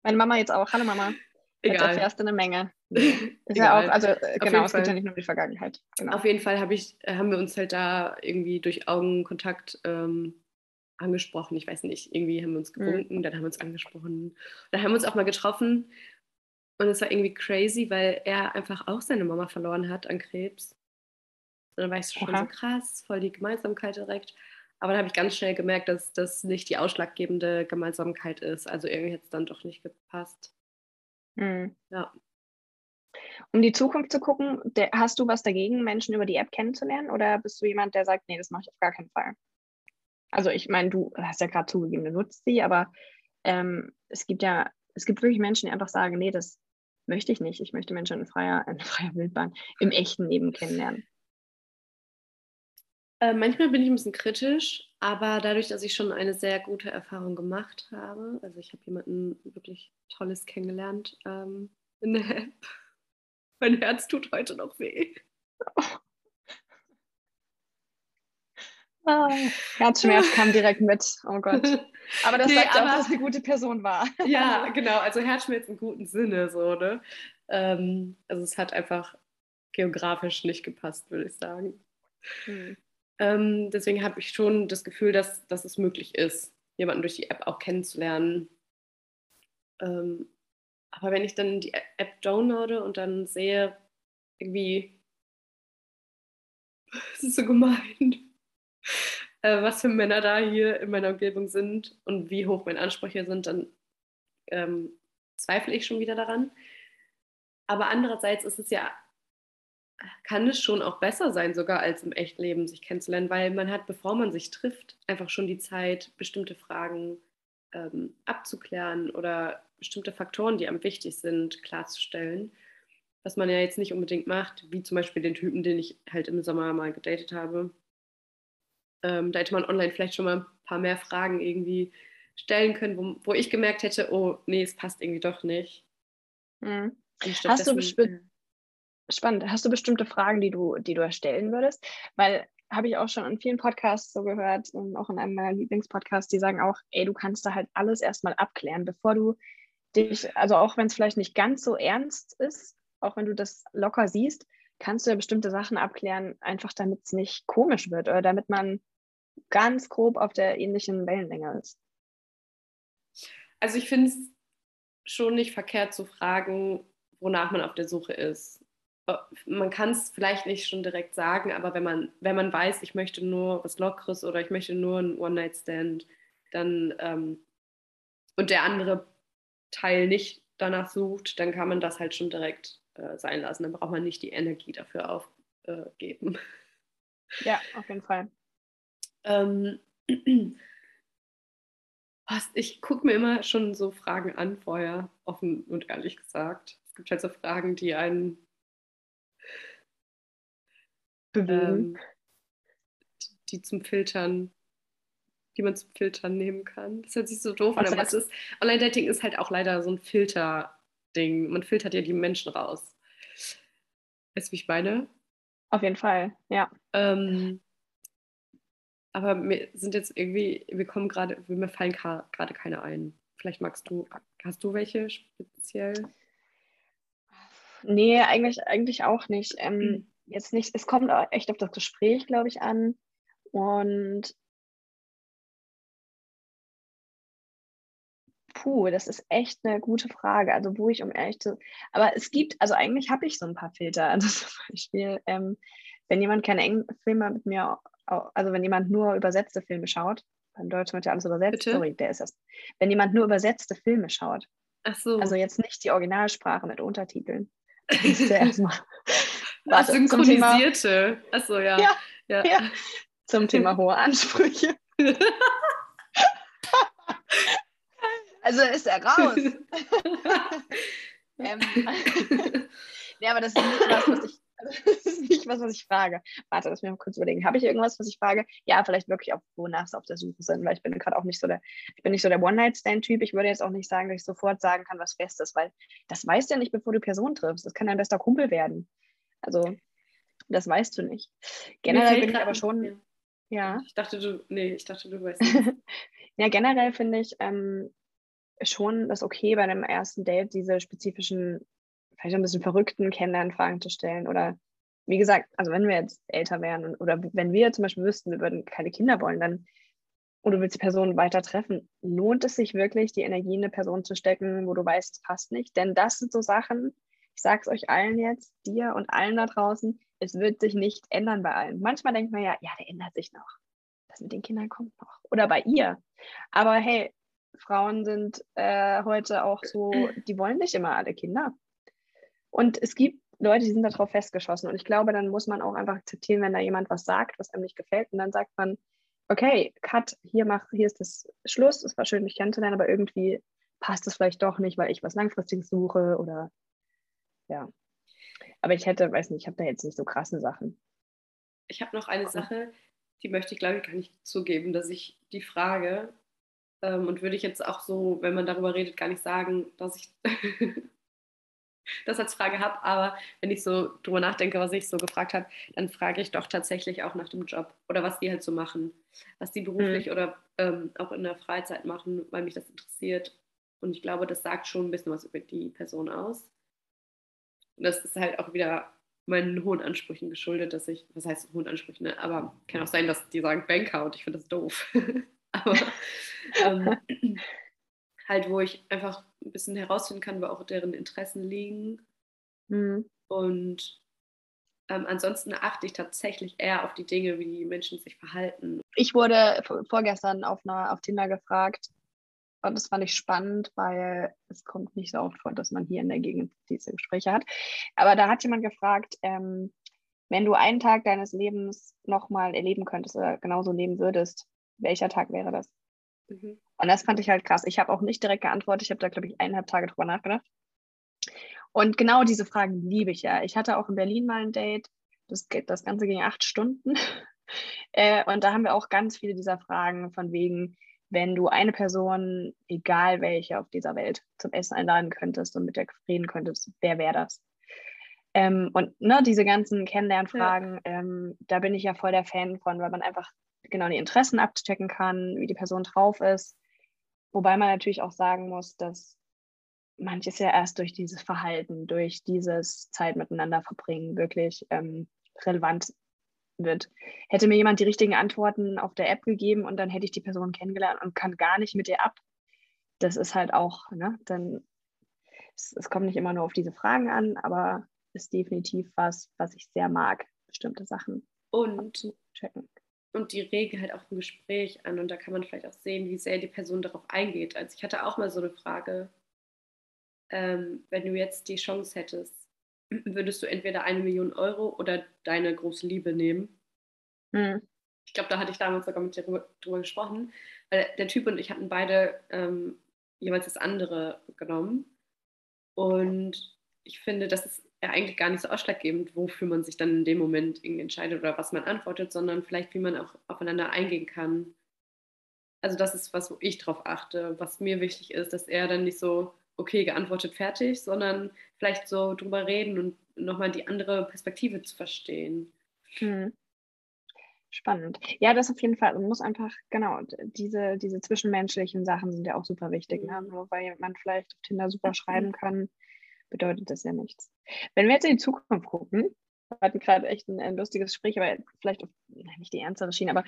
[SPEAKER 2] Meine Mama jetzt auch. Hallo Mama. Jetzt Egal. erfährst du eine Menge. Ist ja auch, also genau, es geht ja nicht nur um die Vergangenheit. Genau.
[SPEAKER 1] Auf jeden Fall hab ich, haben wir uns halt da irgendwie durch Augenkontakt ähm, angesprochen. Ich weiß nicht, irgendwie haben wir uns mhm. gewunken, mhm. dann haben wir uns angesprochen. Dann haben wir uns auch mal getroffen. Und es war irgendwie crazy, weil er einfach auch seine Mama verloren hat an Krebs. Und dann war ich schon Aha. so krass, voll die Gemeinsamkeit direkt. Aber dann habe ich ganz schnell gemerkt, dass das nicht die ausschlaggebende Gemeinsamkeit ist. Also irgendwie hat es dann doch nicht gepasst. Mhm. Ja.
[SPEAKER 2] Um die Zukunft zu gucken, hast du was dagegen, Menschen über die App kennenzulernen? Oder bist du jemand, der sagt, nee, das mache ich auf gar keinen Fall? Also ich meine, du hast ja gerade zugegeben, du nutzt sie, aber ähm, es gibt ja, es gibt wirklich Menschen, die einfach sagen, nee, das möchte ich nicht. Ich möchte Menschen in freier, in freier Wildbahn im echten Leben kennenlernen.
[SPEAKER 1] Äh, manchmal bin ich ein bisschen kritisch, aber dadurch, dass ich schon eine sehr gute Erfahrung gemacht habe, also ich habe jemanden wirklich Tolles kennengelernt ähm, in der App. Mein Herz tut heute noch weh.
[SPEAKER 2] Ah, Herzschmerz kam direkt mit. Oh Gott. Aber das nee, sagt aber, auch, dass eine gute Person war.
[SPEAKER 1] Ja, genau. Also Herzschmerz im guten Sinne so, ne? Ähm, also es hat einfach geografisch nicht gepasst, würde ich sagen. Mhm. Ähm, deswegen habe ich schon das Gefühl, dass, dass es möglich ist, jemanden durch die App auch kennenzulernen. Ähm, aber wenn ich dann die App downloade und dann sehe, irgendwie, es ist so gemein, äh, was für Männer da hier in meiner Umgebung sind und wie hoch meine Ansprüche sind, dann ähm, zweifle ich schon wieder daran. Aber andererseits ist es ja, kann es schon auch besser sein, sogar als im Echtleben sich kennenzulernen, weil man hat, bevor man sich trifft, einfach schon die Zeit, bestimmte Fragen ähm, abzuklären oder bestimmte Faktoren, die einem wichtig sind, klarzustellen. Was man ja jetzt nicht unbedingt macht, wie zum Beispiel den Typen, den ich halt im Sommer mal gedatet habe. Ähm, da hätte man online vielleicht schon mal ein paar mehr Fragen irgendwie stellen können, wo, wo ich gemerkt hätte, oh, nee, es passt irgendwie doch nicht.
[SPEAKER 2] Mhm. Hast du äh, spannend, hast du bestimmte Fragen, die du, die du erstellen würdest? Weil habe ich auch schon in vielen Podcasts so gehört, auch in einem meiner Lieblingspodcasts, die sagen auch, ey, du kannst da halt alles erstmal abklären, bevor du dich, also auch wenn es vielleicht nicht ganz so ernst ist, auch wenn du das locker siehst, kannst du ja bestimmte Sachen abklären, einfach damit es nicht komisch wird oder damit man ganz grob auf der ähnlichen Wellenlänge ist.
[SPEAKER 1] Also ich finde es schon nicht verkehrt zu fragen, wonach man auf der Suche ist. Äh, man kann es vielleicht nicht schon direkt sagen, aber wenn man, wenn man weiß, ich möchte nur was Lockeres oder ich möchte nur einen One-Night-Stand, dann ähm, und der andere Teil nicht danach sucht, dann kann man das halt schon direkt äh, sein lassen. Dann braucht man nicht die Energie dafür aufgeben.
[SPEAKER 2] Äh, ja, auf jeden Fall.
[SPEAKER 1] Ähm, was, ich gucke mir immer schon so Fragen an vorher, offen und ehrlich gesagt. Es gibt halt so Fragen, die einen bewegen, ähm, die, die, zum Filtern, die man zum Filtern nehmen kann. Das hört sich so doof an, aber es ist, Online-Dating ist halt auch leider so ein Filter-Ding. Man filtert ja die Menschen raus. Weißt du, wie ich meine?
[SPEAKER 2] Auf jeden Fall, ja.
[SPEAKER 1] Ähm, aber mir sind jetzt irgendwie, wir kommen gerade, mir fallen gerade keine ein. Vielleicht magst du, hast du welche speziell?
[SPEAKER 2] Nee, eigentlich, eigentlich auch nicht. Ähm, mhm. Jetzt nicht. Es kommt echt auf das Gespräch, glaube ich, an. Und puh, das ist echt eine gute Frage. Also, wo ich um ehrlich zu. Aber es gibt, also eigentlich habe ich so ein paar Filter. Also zum Beispiel, ähm, wenn jemand keine Eng Filme mit mir also wenn jemand nur übersetzte Filme schaut, beim Deutschen wird ja alles übersetzt, Bitte? sorry, der ist das. Wenn jemand nur übersetzte Filme schaut,
[SPEAKER 1] so.
[SPEAKER 2] also jetzt nicht die Originalsprache mit Untertiteln, ist der erstmal.
[SPEAKER 1] Warte, synchronisierte. Achso, ja.
[SPEAKER 2] Ja, ja. ja. Zum Thema hohe Ansprüche. also ist er raus. ähm, ja, aber das ist nicht was, was ich das ist nicht was, was ich frage. Warte, lass mich mal kurz überlegen. Habe ich irgendwas, was ich frage? Ja, vielleicht wirklich auch, wonach sie auf der Suche sind, weil ich bin gerade auch nicht so der, ich bin nicht so der One-Night-Stand-Typ. Ich würde jetzt auch nicht sagen, dass ich sofort sagen kann, was fest ist, weil das weißt du ja nicht, bevor du Person triffst. Das kann dein bester Kumpel werden. Also, das weißt du nicht. Generell bin ich aber schon. Ja. ja.
[SPEAKER 1] Ich dachte, du, nee, ich dachte, du weißt
[SPEAKER 2] nicht. ja, generell finde ich ähm, schon das okay bei einem ersten Date, diese spezifischen vielleicht ein bisschen verrückten Kennenlernfragen zu stellen. Oder wie gesagt, also wenn wir jetzt älter wären oder wenn wir zum Beispiel wüssten, wir würden keine Kinder wollen, dann und du willst die Person weiter treffen, lohnt es sich wirklich, die Energie in eine Person zu stecken, wo du weißt, es passt nicht? Denn das sind so Sachen, ich sage es euch allen jetzt, dir und allen da draußen, es wird sich nicht ändern bei allen. Manchmal denkt man ja, ja, der ändert sich noch. Das mit den Kindern kommt noch. Oder bei ihr. Aber hey, Frauen sind äh, heute auch so, die wollen nicht immer alle Kinder. Und es gibt Leute, die sind darauf festgeschossen. Und ich glaube, dann muss man auch einfach akzeptieren, wenn da jemand was sagt, was einem nicht gefällt. Und dann sagt man, okay, Cut, hier, mach, hier ist das Schluss. Es war schön, dich kennenzulernen, aber irgendwie passt es vielleicht doch nicht, weil ich was Langfristiges suche oder ja. Aber ich hätte, weiß nicht, ich habe da jetzt nicht so krasse Sachen.
[SPEAKER 1] Ich habe noch eine Sache, die möchte ich, glaube ich, gar nicht zugeben, dass ich die frage ähm, und würde ich jetzt auch so, wenn man darüber redet, gar nicht sagen, dass ich das als Frage habe, aber wenn ich so drüber nachdenke, was ich so gefragt habe, dann frage ich doch tatsächlich auch nach dem Job oder was die halt so machen, was die beruflich mhm. oder ähm, auch in der Freizeit machen, weil mich das interessiert. Und ich glaube, das sagt schon ein bisschen was über die Person aus. Und das ist halt auch wieder meinen hohen Ansprüchen geschuldet, dass ich, was heißt hohen Ansprüchen, ne? aber kann auch sein, dass die sagen Banker und ich finde das doof. aber ähm, halt, wo ich einfach ein bisschen herausfinden kann, wo auch deren Interessen liegen. Mhm. Und ähm, ansonsten achte ich tatsächlich eher auf die Dinge, wie die Menschen sich verhalten.
[SPEAKER 2] Ich wurde vorgestern auf, einer, auf Tinder gefragt, und das fand ich spannend, weil es kommt nicht so oft vor, dass man hier in der Gegend diese Gespräche hat. Aber da hat jemand gefragt, ähm, wenn du einen Tag deines Lebens nochmal erleben könntest oder genauso leben würdest, welcher Tag wäre das? Mhm. Und das fand ich halt krass. Ich habe auch nicht direkt geantwortet. Ich habe da, glaube ich, eineinhalb Tage drüber nachgedacht. Und genau diese Fragen liebe ich ja. Ich hatte auch in Berlin mal ein Date. Das, das Ganze ging acht Stunden. äh, und da haben wir auch ganz viele dieser Fragen von wegen, wenn du eine Person, egal welche auf dieser Welt, zum Essen einladen könntest und mit der reden könntest, wer wäre das? Ähm, und ne, diese ganzen Kennenlernfragen, ja. ähm, da bin ich ja voll der Fan von, weil man einfach genau die Interessen abchecken kann, wie die Person drauf ist. Wobei man natürlich auch sagen muss, dass manches ja erst durch dieses Verhalten, durch dieses Zeit miteinander verbringen wirklich ähm, relevant wird. Hätte mir jemand die richtigen Antworten auf der App gegeben und dann hätte ich die Person kennengelernt und kann gar nicht mit ihr ab. Das ist halt auch, ne, dann, es, es kommt nicht immer nur auf diese Fragen an, aber ist definitiv was, was ich sehr mag, bestimmte Sachen
[SPEAKER 1] und checken. Und die regen halt auch ein Gespräch an und da kann man vielleicht auch sehen, wie sehr die Person darauf eingeht. Also ich hatte auch mal so eine Frage, ähm, wenn du jetzt die Chance hättest, würdest du entweder eine Million Euro oder deine große Liebe nehmen. Mhm. Ich glaube, da hatte ich damals sogar mit dir drüber, gesprochen, weil der Typ und ich hatten beide ähm, jeweils das andere genommen. Und ich finde, das ist ja eigentlich gar nicht so ausschlaggebend, wofür man sich dann in dem Moment irgendwie entscheidet oder was man antwortet, sondern vielleicht, wie man auch aufeinander eingehen kann. Also das ist was, wo ich drauf achte, was mir wichtig ist, dass er dann nicht so, okay, geantwortet, fertig, sondern vielleicht so drüber reden und nochmal die andere Perspektive zu verstehen. Hm.
[SPEAKER 2] Spannend. Ja, das auf jeden Fall. Man muss einfach, genau, diese, diese zwischenmenschlichen Sachen sind ja auch super wichtig. Ne? Mhm. Nur weil man vielleicht auf Tinder super mhm. schreiben kann, bedeutet das ja nichts. Wenn wir jetzt in die Zukunft gucken, wir hatten gerade echt ein, ein, lustiges Gespräch, aber vielleicht auf, nicht die ernstere Schiene, aber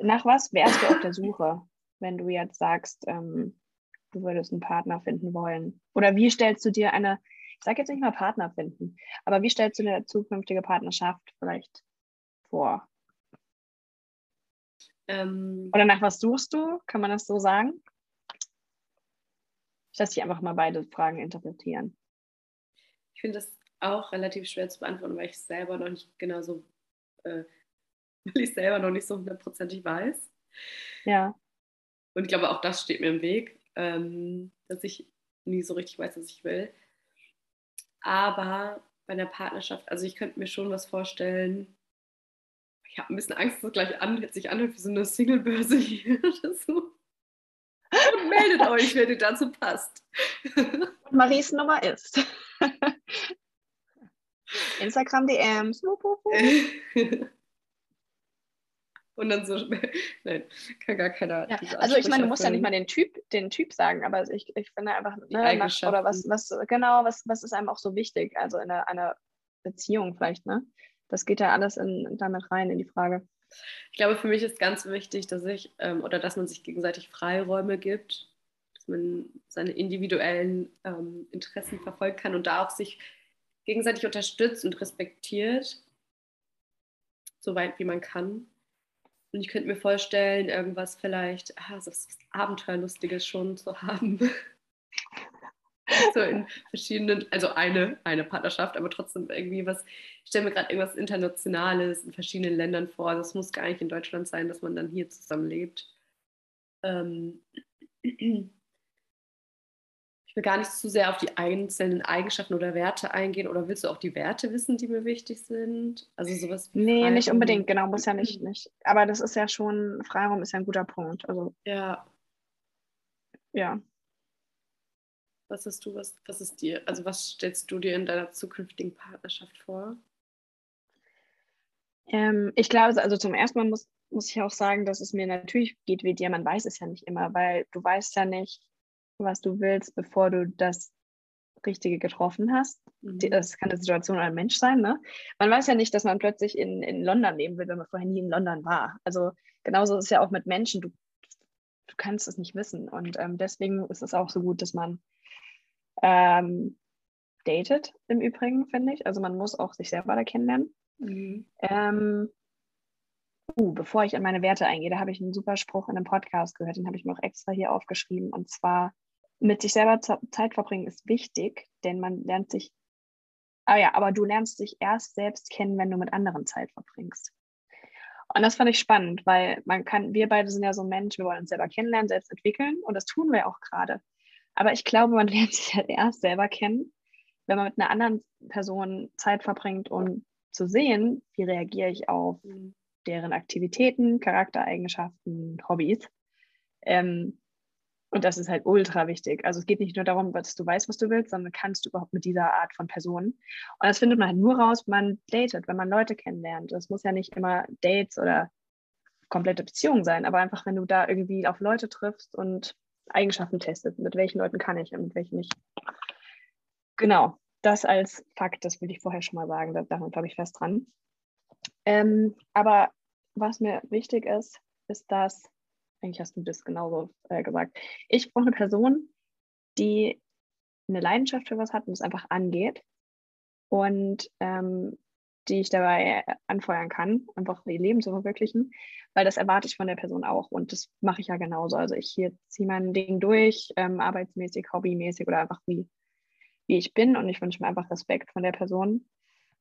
[SPEAKER 2] nach was wärst du auf der Suche, wenn du jetzt sagst, ähm, du würdest einen Partner finden wollen? Oder wie stellst du dir eine, ich sage jetzt nicht mal Partner finden, aber wie stellst du dir eine zukünftige Partnerschaft vielleicht vor? Ähm, Oder nach was suchst du? Kann man das so sagen? Ich lasse dich einfach mal beide Fragen interpretieren.
[SPEAKER 1] Ich finde das auch relativ schwer zu beantworten, weil ich selber noch nicht genau so, äh, weil ich selber noch nicht so hundertprozentig weiß.
[SPEAKER 2] Ja.
[SPEAKER 1] Und ich glaube, auch das steht mir im Weg ähm, dass ich nie so richtig weiß, was ich will. Aber bei einer Partnerschaft, also ich könnte mir schon was vorstellen. Ich habe ein bisschen Angst, dass es gleich an, sich anhört wie so eine Singlebörse hier oder so. Und meldet euch, wenn ihr dazu passt.
[SPEAKER 2] Und Maries Nummer ist. Instagram DMs.
[SPEAKER 1] Und dann so, nein, kann gar keiner.
[SPEAKER 2] Ja, also ich meine, du musst ja nicht mal den Typ, den Typ sagen, aber ich, ich finde einfach, ne, nach, oder was, was, genau, was, was ist einem auch so wichtig? Also in einer, einer Beziehung vielleicht, ne? Das geht ja alles in, damit rein in die Frage.
[SPEAKER 1] Ich glaube, für mich ist ganz wichtig, dass ich ähm, oder dass man sich gegenseitig Freiräume gibt, dass man seine individuellen ähm, Interessen verfolgen kann und da auch sich gegenseitig unterstützt und respektiert, soweit wie man kann. Und ich könnte mir vorstellen, irgendwas vielleicht, ah, so was Abenteuerlustiges schon zu haben. so in verschiedenen, also eine, eine Partnerschaft, aber trotzdem irgendwie was, ich stelle mir gerade irgendwas Internationales in verschiedenen Ländern vor. Das muss gar nicht in Deutschland sein, dass man dann hier zusammenlebt. Ähm, will gar nicht zu sehr auf die einzelnen Eigenschaften oder Werte eingehen. Oder willst du auch die Werte wissen, die mir wichtig sind? Also sowas
[SPEAKER 2] wie Nee, Freiraum. nicht unbedingt, genau, muss ja nicht, nicht. Aber das ist ja schon, Freiraum ist ja ein guter Punkt. Also,
[SPEAKER 1] ja.
[SPEAKER 2] Ja.
[SPEAKER 1] Was hast du, was, was ist dir, also was stellst du dir in deiner zukünftigen Partnerschaft vor?
[SPEAKER 2] Ähm, ich glaube, also zum ersten Mal muss, muss ich auch sagen, dass es mir natürlich geht wie dir. Man weiß es ja nicht immer, weil du weißt ja nicht, was du willst, bevor du das Richtige getroffen hast. Mhm. Das kann eine Situation oder ein Mensch sein. Ne? Man weiß ja nicht, dass man plötzlich in, in London leben will, wenn man vorher nie in London war. Also genauso ist es ja auch mit Menschen. Du, du kannst es nicht wissen. Und ähm, deswegen ist es auch so gut, dass man ähm, datet im Übrigen, finde ich. Also man muss auch sich selber da kennenlernen. Mhm. Ähm, uh, bevor ich an meine Werte eingehe, da habe ich einen super Spruch in einem Podcast gehört, den habe ich mir auch extra hier aufgeschrieben. Und zwar, mit sich selber Zeit verbringen ist wichtig, denn man lernt sich, ah ja, aber du lernst dich erst selbst kennen, wenn du mit anderen Zeit verbringst. Und das fand ich spannend, weil man kann, wir beide sind ja so ein Mensch, wir wollen uns selber kennenlernen, selbst entwickeln und das tun wir auch gerade. Aber ich glaube, man lernt sich halt erst selber kennen, wenn man mit einer anderen Person Zeit verbringt, um zu sehen, wie reagiere ich auf mhm. deren Aktivitäten, Charaktereigenschaften, Hobbys. Ähm, und das ist halt ultra wichtig. Also es geht nicht nur darum, dass du weißt, was du willst, sondern kannst du überhaupt mit dieser Art von Personen. Und das findet man halt nur raus, wenn man datet, wenn man Leute kennenlernt. Das muss ja nicht immer Dates oder komplette Beziehungen sein, aber einfach, wenn du da irgendwie auf Leute triffst und Eigenschaften testest, mit welchen Leuten kann ich und mit welchen nicht. Genau, das als Fakt, das will ich vorher schon mal sagen, da, daran glaube ich fest dran. Ähm, aber was mir wichtig ist, ist, dass, eigentlich hast du das genauso äh, gesagt, ich brauche eine Person, die eine Leidenschaft für was hat und es einfach angeht und ähm, die ich dabei anfeuern kann, einfach ihr Leben zu verwirklichen, weil das erwarte ich von der Person auch und das mache ich ja genauso. Also ich hier ziehe mein Ding durch, ähm, arbeitsmäßig, hobbymäßig oder einfach wie wie ich bin und ich wünsche mir einfach Respekt von der Person.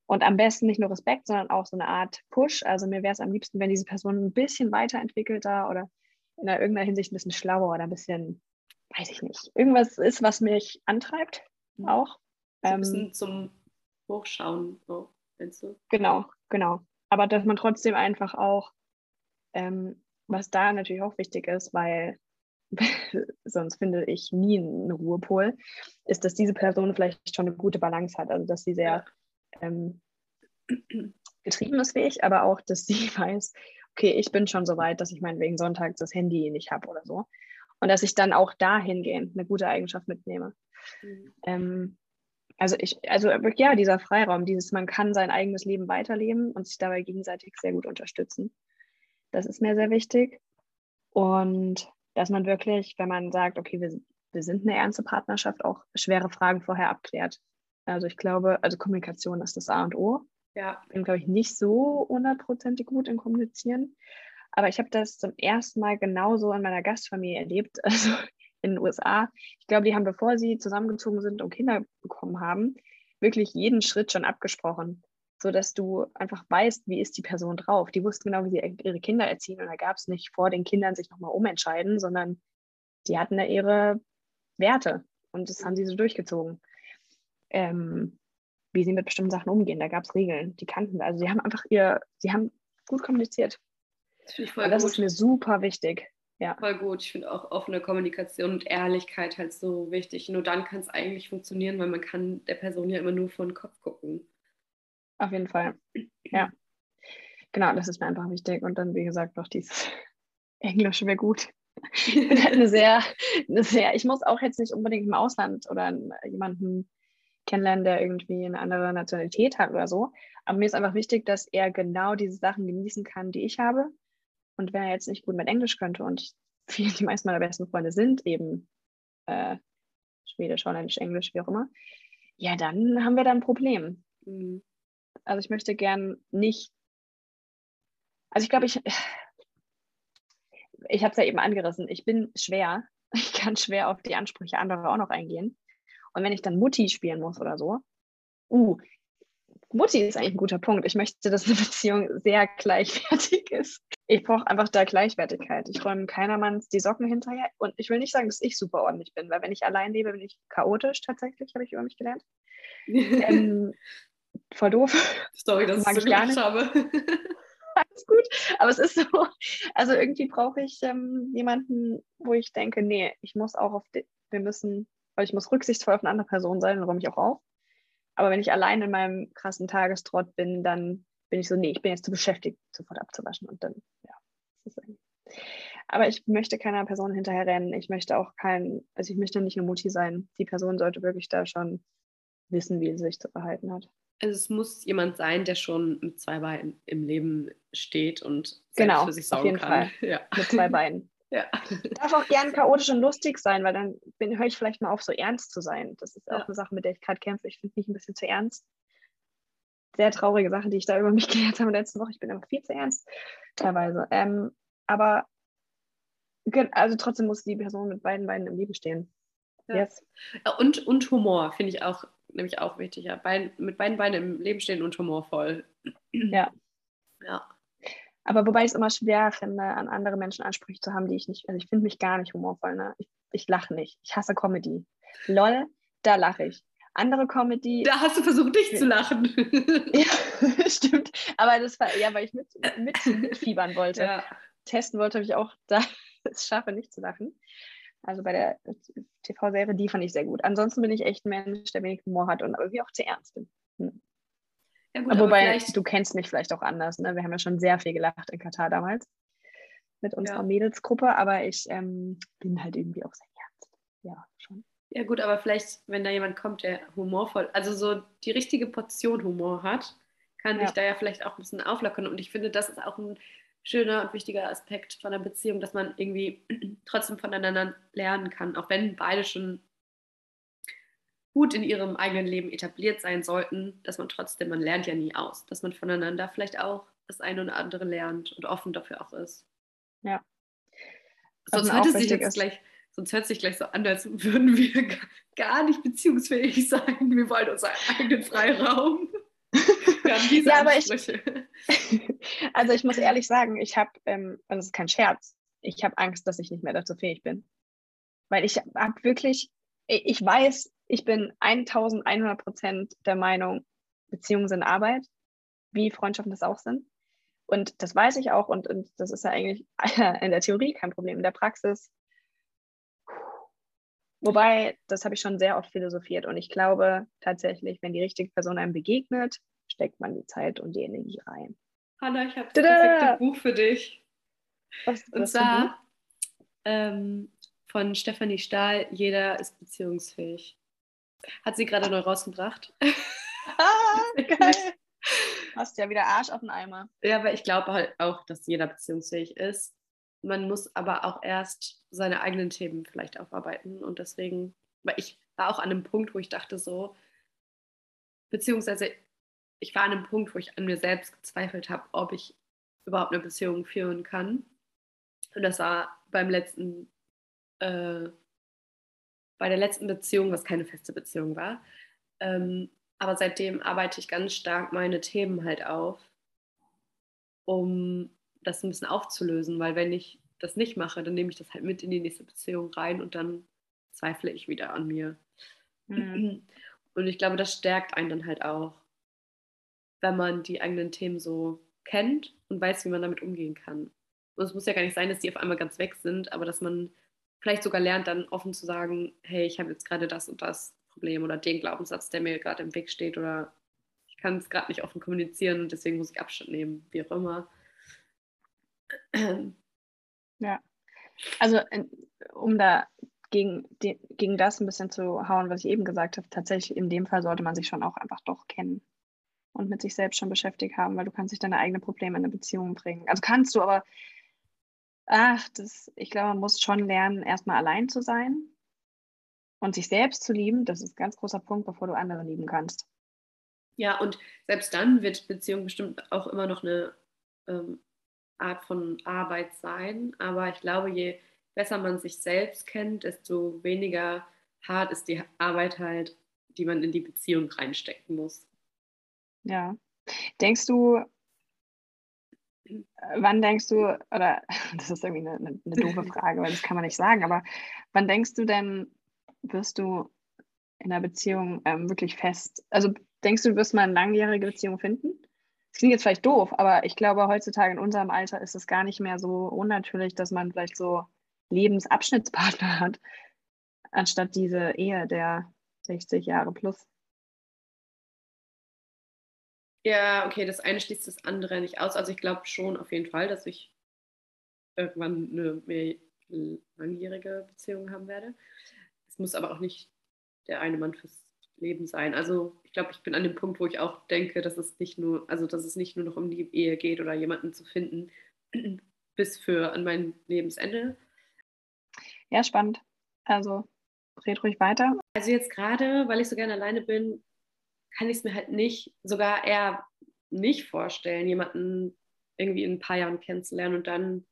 [SPEAKER 2] Und am besten nicht nur Respekt, sondern auch so eine Art Push. Also mir wäre es am liebsten, wenn diese Person ein bisschen weiterentwickelter oder in irgendeiner Hinsicht ein bisschen schlauer oder ein bisschen, weiß ich nicht, irgendwas ist, was mich antreibt mhm. auch.
[SPEAKER 1] So ein bisschen ähm, zum Hochschauen, so,
[SPEAKER 2] meinst du? Genau, genau. Aber dass man trotzdem einfach auch, ähm, was da natürlich auch wichtig ist, weil sonst finde ich nie einen Ruhepol, ist, dass diese Person vielleicht schon eine gute Balance hat. Also, dass sie sehr ähm, getrieben ist wie ich, aber auch, dass sie weiß, okay, ich bin schon so weit, dass ich meinetwegen sonntags das Handy nicht habe oder so. Und dass ich dann auch dahingehend eine gute Eigenschaft mitnehme. Mhm. Ähm, also ich, also ja, dieser Freiraum, dieses, man kann sein eigenes Leben weiterleben und sich dabei gegenseitig sehr gut unterstützen. Das ist mir sehr wichtig. Und dass man wirklich, wenn man sagt, okay, wir, wir sind eine ernste Partnerschaft, auch schwere Fragen vorher abklärt. Also ich glaube, also Kommunikation ist das A und O. Ja. Ich bin, glaube ich, nicht so hundertprozentig gut im Kommunizieren. Aber ich habe das zum ersten Mal genauso in meiner Gastfamilie erlebt, also in den USA. Ich glaube, die haben, bevor sie zusammengezogen sind und Kinder bekommen haben, wirklich jeden Schritt schon abgesprochen so dass du einfach weißt, wie ist die Person drauf. Die wussten genau, wie sie ihre Kinder erziehen und da gab es nicht vor den Kindern sich nochmal umentscheiden, sondern die hatten da ihre Werte und das haben sie so durchgezogen. Ähm, wie sie mit bestimmten Sachen umgehen, da gab es Regeln, die kannten. Also sie haben einfach ihr, sie haben gut kommuniziert. Das, ich voll und das gut. ist mir super wichtig. Ja.
[SPEAKER 1] Voll gut. Ich finde auch offene Kommunikation und Ehrlichkeit halt so wichtig. Nur dann kann es eigentlich funktionieren, weil man kann der Person ja immer nur vor den Kopf gucken.
[SPEAKER 2] Auf jeden Fall. Ja. Genau, das ist mir einfach wichtig. Und dann, wie gesagt, noch dieses Englisch wäre gut. Ich bin halt eine sehr, eine sehr, ich muss auch jetzt nicht unbedingt im Ausland oder jemanden kennenlernen, der irgendwie eine andere Nationalität hat oder so. Aber mir ist einfach wichtig, dass er genau diese Sachen genießen kann, die ich habe. Und wenn er jetzt nicht gut mit Englisch könnte und viele, die meisten meiner besten Freunde sind eben äh, Schwedisch, Holländisch, Englisch, wie auch immer, ja, dann haben wir da ein Problem. Mhm. Also ich möchte gern nicht, also ich glaube, ich, ich habe es ja eben angerissen, ich bin schwer, ich kann schwer auf die Ansprüche anderer auch noch eingehen. Und wenn ich dann Mutti spielen muss oder so, uh, Mutti ist eigentlich ein guter Punkt. Ich möchte, dass eine Beziehung sehr gleichwertig ist. Ich brauche einfach da Gleichwertigkeit. Ich räume keinermanns die Socken hinterher. Und ich will nicht sagen, dass ich super ordentlich bin, weil wenn ich allein lebe, bin ich chaotisch tatsächlich, habe ich über mich gelernt. ähm, voll doof. Sorry, dass ich so gelacht habe. Alles gut, aber es ist so, also irgendwie brauche ich ähm, jemanden, wo ich denke, nee, ich muss auch auf, die, wir müssen, weil ich muss rücksichtsvoll auf eine andere Person sein, dann räume ich auch auf. Aber wenn ich allein in meinem krassen Tagestrott bin, dann bin ich so, nee, ich bin jetzt zu beschäftigt, sofort abzuwaschen und dann, ja, das ist irgendwie. aber ich möchte keiner Person hinterherrennen. Ich möchte auch kein, also ich möchte nicht eine Mutti sein. Die Person sollte wirklich da schon wissen, wie sie sich zu verhalten hat.
[SPEAKER 1] Also es muss jemand sein, der schon mit zwei Beinen im Leben steht und
[SPEAKER 2] genau,
[SPEAKER 1] für sich sorgen
[SPEAKER 2] auf jeden
[SPEAKER 1] kann.
[SPEAKER 2] Fall.
[SPEAKER 1] Ja.
[SPEAKER 2] Mit zwei Beinen.
[SPEAKER 1] Ja.
[SPEAKER 2] Darf auch gern chaotisch und lustig sein, weil dann höre ich vielleicht mal auf, so ernst zu sein. Das ist auch
[SPEAKER 1] Ja.
[SPEAKER 2] eine Sache, mit der ich gerade kämpfe. Ich finde mich ein bisschen zu ernst. Sehr traurige Sache, die ich da über mich gelernt habe letzte Woche. Ich bin immer viel zu ernst teilweise. Ähm, aber also trotzdem muss die Person mit beiden Beinen im Leben stehen.
[SPEAKER 1] Ja.
[SPEAKER 2] Yes.
[SPEAKER 1] Und, und Humor finde ich auch, nämlich auch wichtig. Ja. Bein, mit beiden Beinen im Leben stehen und humorvoll.
[SPEAKER 2] Ja.
[SPEAKER 1] Ja.
[SPEAKER 2] Aber wobei ich es immer schwer finde, an andere Menschen Ansprüche zu haben, die ich nicht, also ich finde mich gar nicht humorvoll. Ne? Ich, ich lache nicht. Ich hasse Comedy. Lol, da lache ich. Andere Comedy.
[SPEAKER 1] Da hast du versucht, nicht zu lachen.
[SPEAKER 2] Ja, stimmt. Aber das war ja, weil ich mit, mit, mitfiebern wollte.
[SPEAKER 1] ja.
[SPEAKER 2] Testen wollte, habe ich auch da es schaffe, nicht zu lachen. Also bei der TV-Serie, die fand ich sehr gut. Ansonsten bin ich echt ein Mensch, der wenig Humor hat und irgendwie auch zu ernst bin. Hm.
[SPEAKER 1] Ja gut,
[SPEAKER 2] wobei, du kennst mich vielleicht auch anders. Ne? Wir haben ja schon sehr viel gelacht in Katar damals mit unserer
[SPEAKER 1] Ja.
[SPEAKER 2] Mädelsgruppe, aber ich ähm, bin halt irgendwie auch sehr ernst. Ja, schon.
[SPEAKER 1] ja gut, aber vielleicht, wenn da jemand kommt, der humorvoll, also so die richtige Portion Humor hat, kann
[SPEAKER 2] Ja.
[SPEAKER 1] sich da ja vielleicht auch ein bisschen auflockern. Und ich finde, das ist auch ein schöner und wichtiger Aspekt von einer Beziehung, dass man irgendwie trotzdem voneinander lernen kann, auch wenn beide schon gut in ihrem eigenen Leben etabliert sein sollten, dass man trotzdem, man lernt ja nie aus, dass man voneinander vielleicht auch das eine oder andere lernt und offen dafür auch ist.
[SPEAKER 2] Ja.
[SPEAKER 1] Sonst hört sich jetzt
[SPEAKER 2] ist-
[SPEAKER 1] gleich, sonst hört sich gleich so an, als würden wir ga- gar nicht beziehungsfähig sein. Wir wollen unseren eigenen Freiraum. Wir haben diese
[SPEAKER 2] Ja, aber ich-. Also ich muss ehrlich sagen, ich habe, ähm, und das ist kein Scherz, ich habe Angst, dass ich nicht mehr dazu fähig bin. Weil ich habe wirklich, ich ich weiß, ich bin 1100 Prozent der Meinung, Beziehungen sind Arbeit, wie Freundschaften das auch sind. Und das weiß ich auch und, und das ist ja eigentlich in der Theorie kein Problem. In der Praxis, wobei, das habe ich schon sehr oft philosophiert und ich glaube tatsächlich, wenn die richtige Person einem begegnet, steckt man die Zeit und die Energie rein.
[SPEAKER 1] Hanna, ich habe das perfekte Buch für dich.
[SPEAKER 2] Was,
[SPEAKER 1] Und zwar ähm, von Stefanie Stahl, Jeder ist beziehungsfähig. Hat sie gerade neu rausgebracht.
[SPEAKER 2] Ah, geil. Hast ja wieder Arsch auf den Eimer.
[SPEAKER 1] Ja, aber ich glaube halt auch, dass jeder beziehungsfähig ist. Man muss aber auch erst seine eigenen Themen vielleicht aufarbeiten. Und deswegen, weil ich war auch an einem Punkt, wo ich dachte so, beziehungsweise ich war an einem Punkt, wo ich an mir selbst gezweifelt habe, ob ich überhaupt eine Beziehung führen kann. Und das war beim letzten, äh, bei der letzten Beziehung, was keine feste Beziehung war. Ähm, aber seitdem arbeite ich ganz stark meine Themen halt auf, um das ein bisschen aufzulösen, weil wenn ich das nicht mache, dann nehme ich das halt mit in die nächste Beziehung rein und dann zweifle ich wieder an mir.
[SPEAKER 2] Mhm.
[SPEAKER 1] Und ich glaube, das stärkt einen dann halt auch, wenn man die eigenen Themen so kennt und weiß, wie man damit umgehen kann. Und es muss ja gar nicht sein, dass die auf einmal ganz weg sind, aber dass man vielleicht sogar lernt, dann offen zu sagen, hey, ich habe jetzt gerade das und das Problem oder den Glaubenssatz, der mir gerade im Weg steht oder ich kann es gerade nicht offen kommunizieren und deswegen muss ich Abstand nehmen, wie auch immer.
[SPEAKER 2] Also, in, um da gegen, die, gegen das ein bisschen zu hauen, was ich eben gesagt habe, tatsächlich in dem Fall sollte man sich schon auch einfach doch kennen und mit sich selbst schon beschäftigt haben, weil du kannst dich deine eigenen Probleme in eine Beziehung bringen. Also kannst du, aber ach, das, ich glaube, man muss schon lernen, erstmal allein zu sein und sich selbst zu lieben. Das ist ein ganz großer Punkt, bevor du andere lieben kannst.
[SPEAKER 1] Ja, und selbst dann wird Beziehung bestimmt auch immer noch eine ähm, Art von Arbeit sein. Aber ich glaube, je besser man sich selbst kennt, desto weniger hart ist die Arbeit halt, die man in die Beziehung reinstecken muss.
[SPEAKER 2] Ja. Denkst du, wann denkst du, oder das ist irgendwie eine, eine, eine doofe Frage, weil das kann man nicht sagen, aber wann denkst du denn, wirst du in einer Beziehung ähm, wirklich fest, also denkst du, du wirst mal eine langjährige Beziehung finden? Das klingt jetzt vielleicht doof, aber ich glaube, heutzutage in unserem Alter ist es gar nicht mehr so unnatürlich, dass man vielleicht so Lebensabschnittspartner hat, anstatt diese Ehe der 60 Jahre plus.
[SPEAKER 1] Ja, okay, das eine schließt das andere nicht aus. Also ich glaube schon auf jeden Fall, dass ich irgendwann eine mehr langjährige Beziehung haben werde. Es muss aber auch nicht der eine Mann fürs Leben sein. Also ich glaube, ich bin an dem Punkt, wo ich auch denke, dass es nicht nur, also dass es nicht nur noch um die Ehe geht oder jemanden zu finden, bis für an mein Lebensende.
[SPEAKER 2] Ja, spannend. Also red ruhig weiter.
[SPEAKER 1] Also jetzt gerade, weil ich so gerne alleine bin, kann ich es mir halt nicht, sogar eher nicht vorstellen, jemanden irgendwie in ein paar Jahren kennenzulernen und dann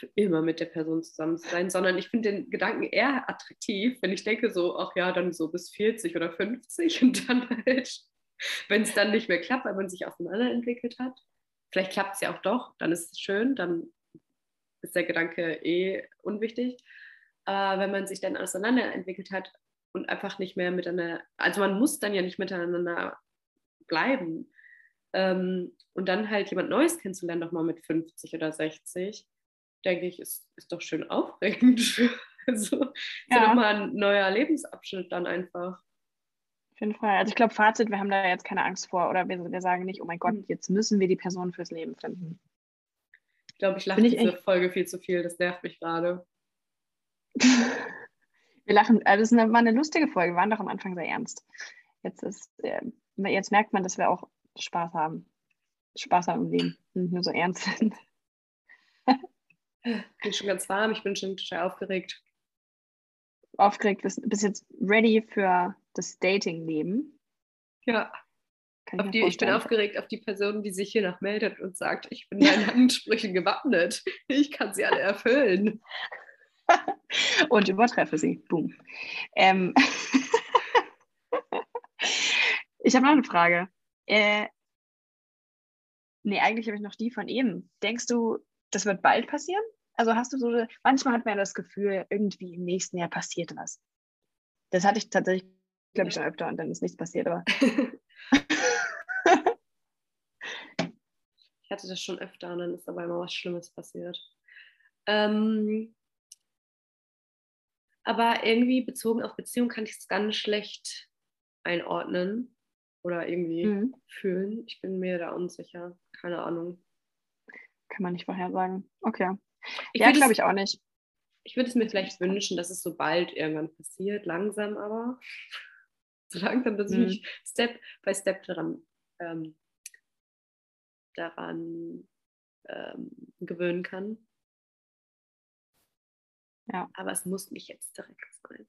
[SPEAKER 1] für immer mit der Person zusammen zu sein, sondern ich finde den Gedanken eher attraktiv, wenn ich denke so, ach ja, dann so bis 40 oder 50 und dann halt, wenn es dann nicht mehr klappt, weil man sich auseinanderentwickelt hat. Vielleicht klappt es ja auch doch, dann ist es schön, dann ist der Gedanke eh unwichtig. Aber wenn man sich dann auseinanderentwickelt hat und einfach nicht mehr miteinander, also man muss dann ja nicht miteinander bleiben. Ähm, und dann halt jemand Neues kennenzulernen, nochmal mit 50 oder 60, denke ich, ist, ist doch schön aufregend. also ja. ist nochmal ein neuer Lebensabschnitt dann einfach.
[SPEAKER 2] Auf jeden Fall. Also ich glaube, Fazit, wir haben da jetzt keine Angst vor oder wir, wir sagen nicht, oh mein Gott, mhm. jetzt müssen wir die Person fürs Leben finden.
[SPEAKER 1] Ich glaube, ich lache diese echt... Folge viel zu viel, das nervt mich gerade.
[SPEAKER 2] wir lachen, also das war eine lustige Folge, wir waren doch am Anfang sehr ernst. Jetzt, ist, äh, jetzt merkt man, dass wir auch Spaß haben. Spaß haben im Leben und nur so ernst sind.
[SPEAKER 1] Ich bin schon ganz warm, ich bin schon total aufgeregt.
[SPEAKER 2] Aufgeregt, bist, bist jetzt ready für das Dating-Leben?
[SPEAKER 1] Ja. Ich, die, ich, bin aufgeregt auf die Person, die sich hier noch meldet und sagt, ich bin deinen Ansprüchen gewappnet. Ich kann sie alle erfüllen.
[SPEAKER 2] und übertreffe sie. Boom. Ähm ich habe noch eine Frage. Äh, nee, eigentlich habe ich noch die von eben. Denkst du, das wird bald passieren? Also hast du so, manchmal hat man ja das Gefühl, irgendwie im nächsten Jahr passiert was. Das hatte ich tatsächlich, glaube ich, schon öfter und dann ist nichts passiert, aber.
[SPEAKER 1] ich hatte das schon öfter und dann ist dabei immer was Schlimmes passiert. Ähm, aber irgendwie bezogen auf Beziehung kann ich es ganz schlecht einordnen oder irgendwie mhm. fühlen. Ich bin mir da unsicher. Keine Ahnung.
[SPEAKER 2] Kann man nicht vorhersagen. Okay. Ich ja, glaube ich auch nicht.
[SPEAKER 1] Ich würde es mir vielleicht wünschen, dass es so bald irgendwann passiert, langsam aber. So langsam, dass mhm. ich mich Step by Step daran, ähm, daran ähm, gewöhnen kann.
[SPEAKER 2] Ja.
[SPEAKER 1] Aber es muss nicht jetzt direkt sein.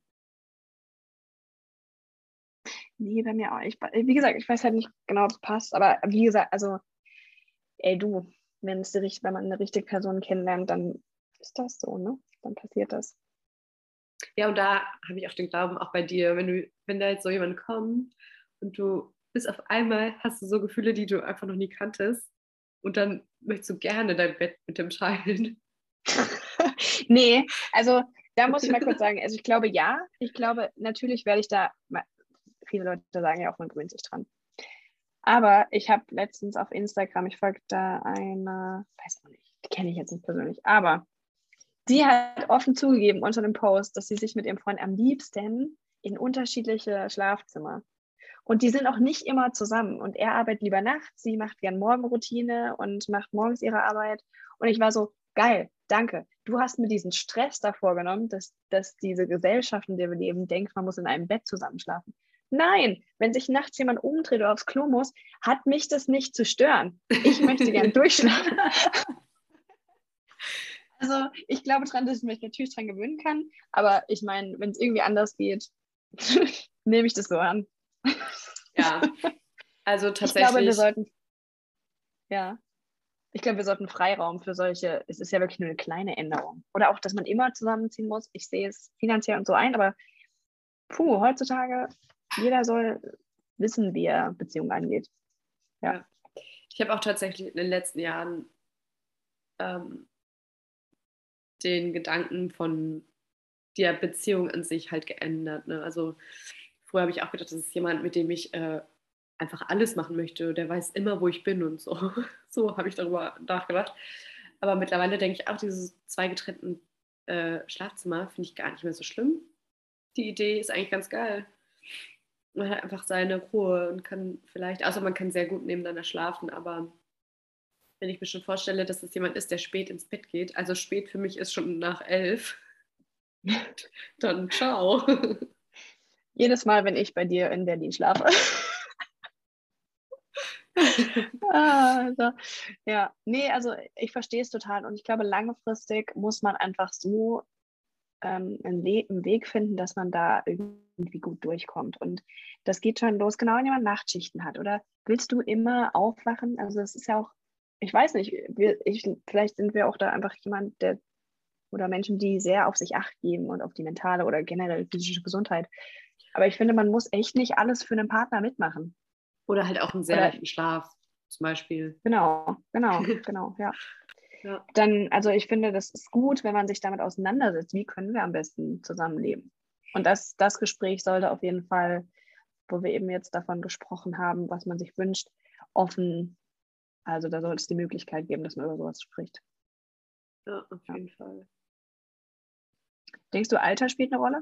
[SPEAKER 2] Nee, bei mir auch. Ich, wie gesagt, ich weiß halt nicht genau, ob es passt, aber wie gesagt, also, ey, du, wenn, es die, wenn man eine richtige Person kennenlernt, dann ist das so, ne? Dann passiert das.
[SPEAKER 1] Ja, und da habe ich auch den Glauben, auch bei dir, wenn du, wenn da jetzt so jemand kommt und du bist auf einmal, hast du so Gefühle, die du einfach noch nie kanntest und dann möchtest du gerne dein Bett mit dem teilen.
[SPEAKER 2] nee, also da muss ich mal kurz sagen, also ich glaube ja, ich glaube, natürlich werde ich da, viele Leute sagen ja auch, man gewöhnt sich dran. Aber ich habe letztens auf Instagram, ich folge da eine, weiß auch nicht, die kenne ich jetzt nicht persönlich, aber sie hat offen zugegeben unter dem Post, dass sie sich mit ihrem Freund am liebsten in unterschiedliche Schlafzimmer. Und die sind auch nicht immer zusammen. Und er arbeitet lieber nachts, sie macht gern Morgenroutine und macht morgens ihre Arbeit. Und ich war so, geil, danke. Du hast mir diesen Stress davor genommen, dass, dass diese Gesellschaft, in der wir leben, denkt, man muss in einem Bett zusammenschlafen. Nein, wenn sich nachts jemand umdreht oder aufs Klo muss, hat mich das nicht zu stören. Ich möchte gern durchschlafen. Also ich glaube daran, dass ich mich natürlich daran gewöhnen kann, aber ich meine, wenn es irgendwie anders geht, nehme ich das so an.
[SPEAKER 1] Ja, also tatsächlich.
[SPEAKER 2] Ich glaube, wir sollten, ja, ich glaube, wir sollten Freiraum für solche, es ist ja wirklich nur eine kleine Änderung. Oder auch, dass man immer zusammenziehen muss. Ich sehe es finanziell und so ein, aber puh, heutzutage jeder soll wissen, wie er Beziehungen angeht. Ja. ja.
[SPEAKER 1] Ich habe auch tatsächlich in den letzten Jahren ähm, den Gedanken von der Beziehung an sich halt geändert. Ne? Also früher habe ich auch gedacht, das ist jemand, mit dem ich äh, einfach alles machen möchte. Der weiß immer, wo ich bin und so. so habe ich darüber nachgedacht. Aber mittlerweile denke ich auch, diese zwei getrennten äh, Schlafzimmer finde ich gar nicht mehr so schlimm. Die Idee ist eigentlich ganz geil man hat einfach seine Ruhe und kann vielleicht, also man kann sehr gut nebeneinander schlafen, aber wenn ich mir schon vorstelle, dass es jemand ist, der spät ins Bett geht, also spät für mich ist schon nach elf, dann ciao.
[SPEAKER 2] Jedes Mal, wenn ich bei dir in Berlin schlafe. ah, also, ja, nee, also ich verstehe es total und ich glaube, langfristig muss man einfach so ähm, einen, Weg finden, dass man da irgendwie gut durchkommt. Und das geht schon los, genau wenn jemand Nachtschichten hat. Oder willst du immer aufwachen? Also es ist ja auch, ich weiß nicht, wir, ich, vielleicht sind wir auch da einfach jemand, der oder Menschen, die sehr auf sich acht geben und auf die mentale oder generell physische Gesundheit. Aber ich finde, man muss echt nicht alles für einen Partner mitmachen.
[SPEAKER 1] Oder halt auch einen sehr leichten Schlaf zum Beispiel.
[SPEAKER 2] Genau, genau, genau, ja. ja. Dann, also ich finde, das ist gut, wenn man sich damit auseinandersetzt, wie können wir am besten zusammenleben. Und das, das Gespräch sollte auf jeden Fall, wo wir eben jetzt davon gesprochen haben, was man sich wünscht, offen, also da sollte es die Möglichkeit geben, dass man über sowas spricht.
[SPEAKER 1] Ja, auf jeden ja. Fall.
[SPEAKER 2] Denkst du, Alter spielt eine Rolle?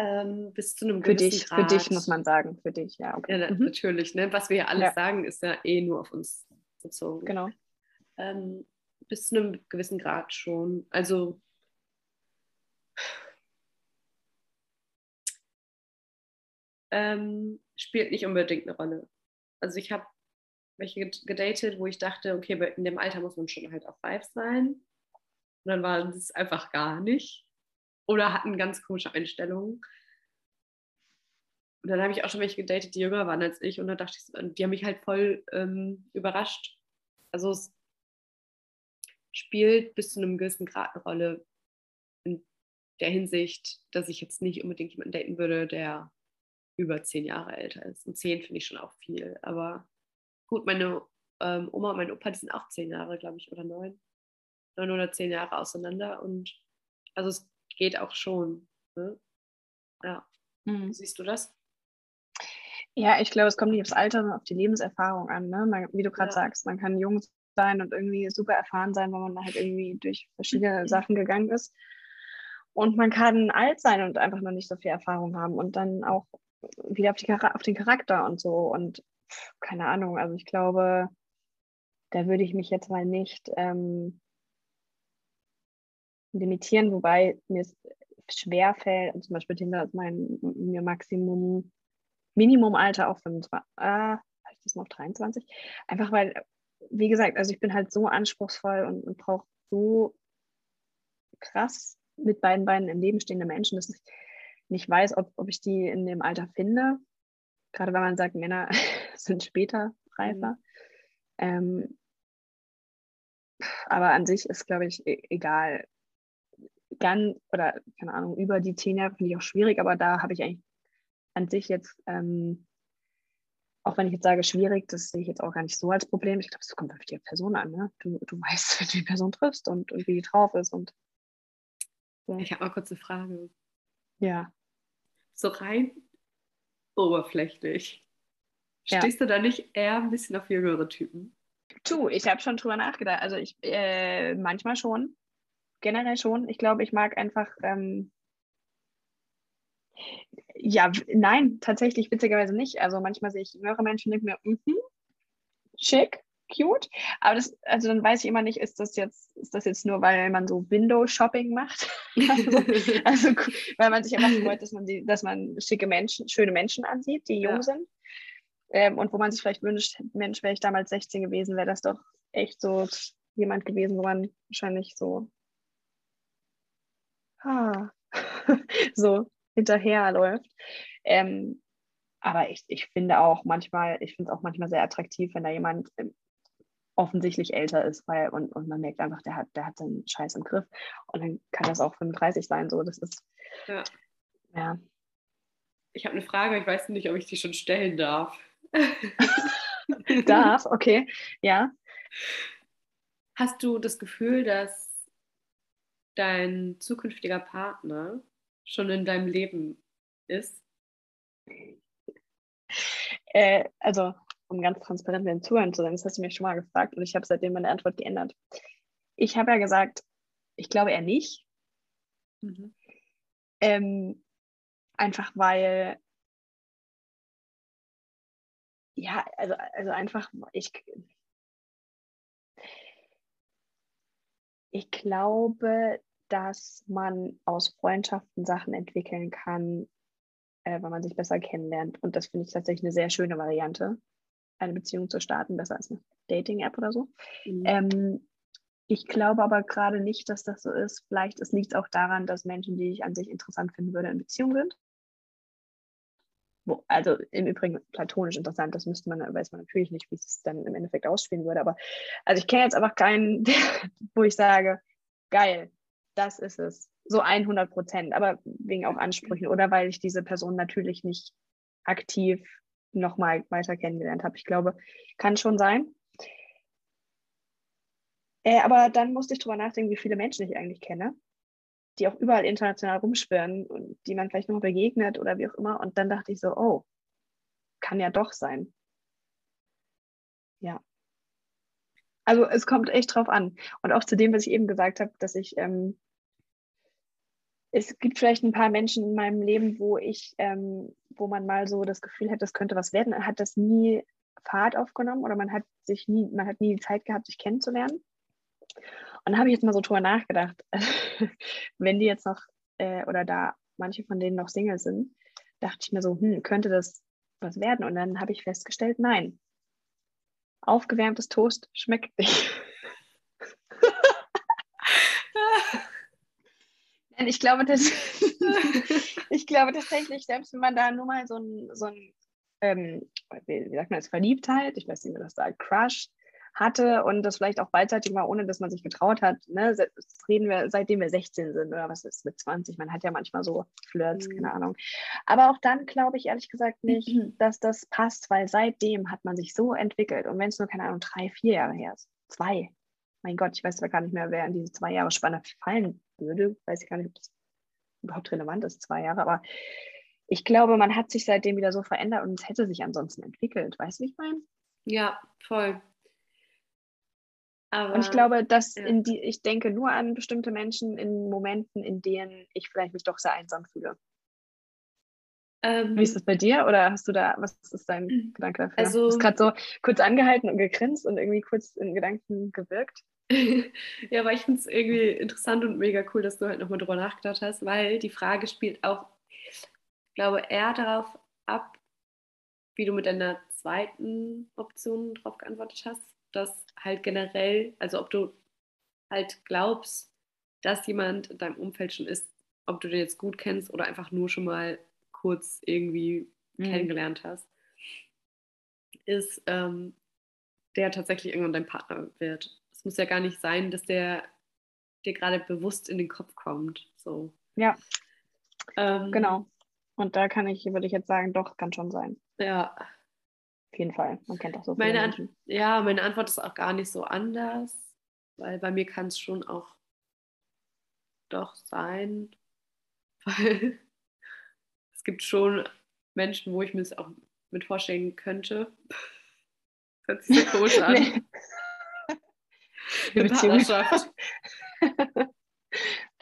[SPEAKER 1] Ähm, bis zu einem
[SPEAKER 2] für dich, Grad. Für dich muss man sagen, für dich, ja.
[SPEAKER 1] Okay. Ja, mhm. natürlich. Ne? Was wir ja alles ja. sagen, ist ja eh nur auf uns bezogen.
[SPEAKER 2] Genau.
[SPEAKER 1] Ähm, bis zu einem gewissen Grad schon. Also ähm, spielt nicht unbedingt eine Rolle. Also ich habe welche gedatet, wo ich dachte, okay, in dem Alter muss man schon halt auch reif sein. Und dann war es einfach gar nicht oder hatten ganz komische Einstellungen. Und dann habe ich auch schon welche gedatet, die jünger waren als ich. Und dann dachte ich, die haben mich halt voll ähm, überrascht. Also es spielt bis zu einem gewissen Grad eine Rolle in der Hinsicht, dass ich jetzt nicht unbedingt jemanden daten würde, der über zehn Jahre älter ist. Und zehn finde ich schon auch viel. Aber gut, meine ähm, Oma und mein Opa, die sind auch zehn Jahre, glaube ich, oder neun. Neun oder zehn Jahre auseinander. Und also es geht auch schon. Ne? Ja. Mhm. Siehst du das?
[SPEAKER 2] Ja, ich glaube, es kommt nicht aufs Alter, sondern auf die Lebenserfahrung an. Ne? Man, wie du gerade ja. sagst, man kann jung sein und irgendwie super erfahren sein, weil man halt irgendwie durch verschiedene Sachen gegangen ist. Und man kann alt sein und einfach noch nicht so viel Erfahrung haben und dann auch wieder auf, die, auf den Charakter und so. Und keine Ahnung, also ich glaube, da würde ich mich jetzt mal nicht ähm, limitieren, wobei mir es schwer fällt, zum Beispiel Tinder ist mein mir Maximum, Minimumalter auf 25, äh, habe ich das noch auf 23? Einfach weil, wie gesagt, also ich bin halt so anspruchsvoll und, und brauche so krass mit beiden Beinen im Leben stehende Menschen, dass ich nicht weiß, ob, ob ich die in dem Alter finde. Gerade weil man sagt, Männer sind später reifer. Mhm. Ähm, aber an sich ist, glaube ich, e-, egal, ganz oder keine Ahnung, über die zehn Jahre finde ich auch schwierig, aber da habe ich eigentlich an sich jetzt, ähm, auch wenn ich jetzt sage schwierig, das sehe ich jetzt auch gar nicht so als Problem. Ich glaube, es kommt auf die Person an. Ne? Du, du weißt, wenn du die Person triffst und, und wie die drauf ist. Und,
[SPEAKER 1] so. Ich habe mal kurz eine Frage.
[SPEAKER 2] Ja.
[SPEAKER 1] So rein oberflächlich. Stehst ja. du da nicht eher ein bisschen auf jüngere Typen?
[SPEAKER 2] Tu, ich habe schon drüber nachgedacht. Also ich äh, manchmal schon generell schon. Ich glaube, ich mag einfach. Ähm, ja, nein, tatsächlich witzigerweise nicht. Also manchmal sehe ich jüngere Menschen und denke mir, mm schick, cute. Aber das, also dann weiß ich immer nicht, ist das jetzt, ist das jetzt nur, weil man so Window-Shopping macht? also, also, weil man sich einfach freut, dass man die, dass man schicke Menschen, schöne Menschen ansieht, die jung ja. sind. Ähm, und wo man sich vielleicht wünscht, Mensch, wäre ich damals 16 gewesen, wäre das doch echt so jemand gewesen, wo man wahrscheinlich so ah, so hinterherläuft. Ähm, aber ich, ich finde auch manchmal, ich finde es auch manchmal sehr attraktiv, wenn da jemand ähm, offensichtlich älter ist, weil und, und man merkt einfach, der hat, der hat seinen Scheiß im Griff. Und dann kann das auch 35 sein. So, das ist
[SPEAKER 1] ja.
[SPEAKER 2] ja.
[SPEAKER 1] Ich habe eine Frage, ich weiß nicht, ob ich die schon stellen darf.
[SPEAKER 2] darf, okay, ja.
[SPEAKER 1] Hast du das Gefühl, dass dein zukünftiger Partner schon in deinem Leben ist?
[SPEAKER 2] Äh, also, um ganz transparent mit den Zuhörern zu sein, das hast du mich schon mal gefragt und ich habe seitdem meine Antwort geändert. Ich habe ja gesagt, ich glaube eher nicht. Mhm. Ähm, einfach weil ja, also, also einfach, ich, ich glaube, dass man aus Freundschaften Sachen entwickeln kann, äh, weil man sich besser kennenlernt. Und das finde ich tatsächlich eine sehr schöne Variante, eine Beziehung zu starten, besser als eine Dating-App oder so. Mhm. Ähm, ich glaube aber gerade nicht, dass das so ist. Vielleicht liegt es auch daran, dass Menschen, die ich an sich interessant finden würde, in Beziehung sind. Wo, also im Übrigen platonisch interessant, das müsste man, weiß man natürlich nicht, wie es dann im Endeffekt ausspielen würde. Aber also ich kenne jetzt einfach keinen, wo ich sage, geil, das ist es. So 100 Prozent, aber wegen auch Ansprüchen oder weil ich diese Person natürlich nicht aktiv nochmal weiter kennengelernt habe. Ich glaube, kann schon sein. Äh, aber dann musste ich drüber nachdenken, wie viele Menschen ich eigentlich kenne, die auch überall international rumschwirren und die man vielleicht noch begegnet oder wie auch immer. Und dann dachte ich so, oh, kann ja doch sein. Ja. Also es kommt echt drauf an. Und auch zu dem, was ich eben gesagt habe, dass ich ähm, es gibt vielleicht ein paar Menschen in meinem Leben, wo ich, ähm, wo man mal so das Gefühl hat, das könnte was werden, hat das nie Fahrt aufgenommen oder man hat sich nie, man hat nie die Zeit gehabt, sich kennenzulernen. Und da habe ich jetzt mal so drüber nachgedacht, wenn die jetzt noch äh, oder da manche von denen noch Single sind, dachte ich mir so, hm, könnte das was werden? Und dann habe ich festgestellt, nein. Aufgewärmtes Toast schmeckt nicht. ich glaube, das, ich glaube tatsächlich, selbst wenn man da nur mal so ein, so ein ähm, wie, sagt man das, Verliebtheit, ich weiß nicht, wie man das sagt, Crush hatte und das vielleicht auch beidseitig war, ohne dass man sich getraut hat. Ne? Das reden wir, seitdem wir 16 sind oder was ist mit 20. Man hat ja manchmal so Flirts, mhm. keine Ahnung. Aber auch dann glaube ich ehrlich gesagt nicht, mhm. dass das passt, weil seitdem hat man sich so entwickelt. Und wenn es nur, keine Ahnung, drei, vier Jahre her ist, zwei, mein Gott, ich weiß zwar gar nicht mehr, wer in diese zwei Jahre Spanne fallen würde. Weiß ich gar nicht, ob das überhaupt relevant ist, zwei Jahre. Aber ich glaube, man hat sich seitdem wieder so verändert und es hätte sich ansonsten entwickelt. Weißt du, wie ich meine?
[SPEAKER 1] Ja, voll.
[SPEAKER 2] Aber, und ich glaube, dass ja. in die, ich denke nur an bestimmte Menschen in Momenten, in denen ich vielleicht mich doch sehr einsam fühle. Ähm, Wie ist das bei dir? Oder hast du da, was ist dein mhm. Gedanke dafür? Also, du hast gerade so kurz angehalten und gegrinst und irgendwie kurz in Gedanken gewirkt.
[SPEAKER 1] ja, aber ich finde es irgendwie interessant und mega cool, dass du halt nochmal drüber nachgedacht hast, weil die Frage spielt auch, ich glaube, eher darauf ab, wie du mit deiner zweiten Option drauf geantwortet hast, dass halt generell, also ob du halt glaubst, dass jemand in deinem Umfeld schon ist, ob du den jetzt gut kennst oder einfach nur schon mal kurz irgendwie mhm. kennengelernt hast, ist, ähm, der tatsächlich irgendwann dein Partner wird. Es muss ja gar nicht sein, dass der dir gerade bewusst in den Kopf kommt. So.
[SPEAKER 2] Ja. Ähm, genau. Und da kann ich, würde ich jetzt sagen, doch, kann schon sein.
[SPEAKER 1] Ja.
[SPEAKER 2] Auf jeden Fall. Man kennt auch so
[SPEAKER 1] viele meine Menschen. Ja, meine Antwort ist auch gar nicht so anders, weil bei mir kann es schon auch doch sein, weil es gibt schon Menschen, wo ich mir es auch mit vorstellen könnte. Das hört sich so komisch an. nee.
[SPEAKER 2] Eine Partnerschaft.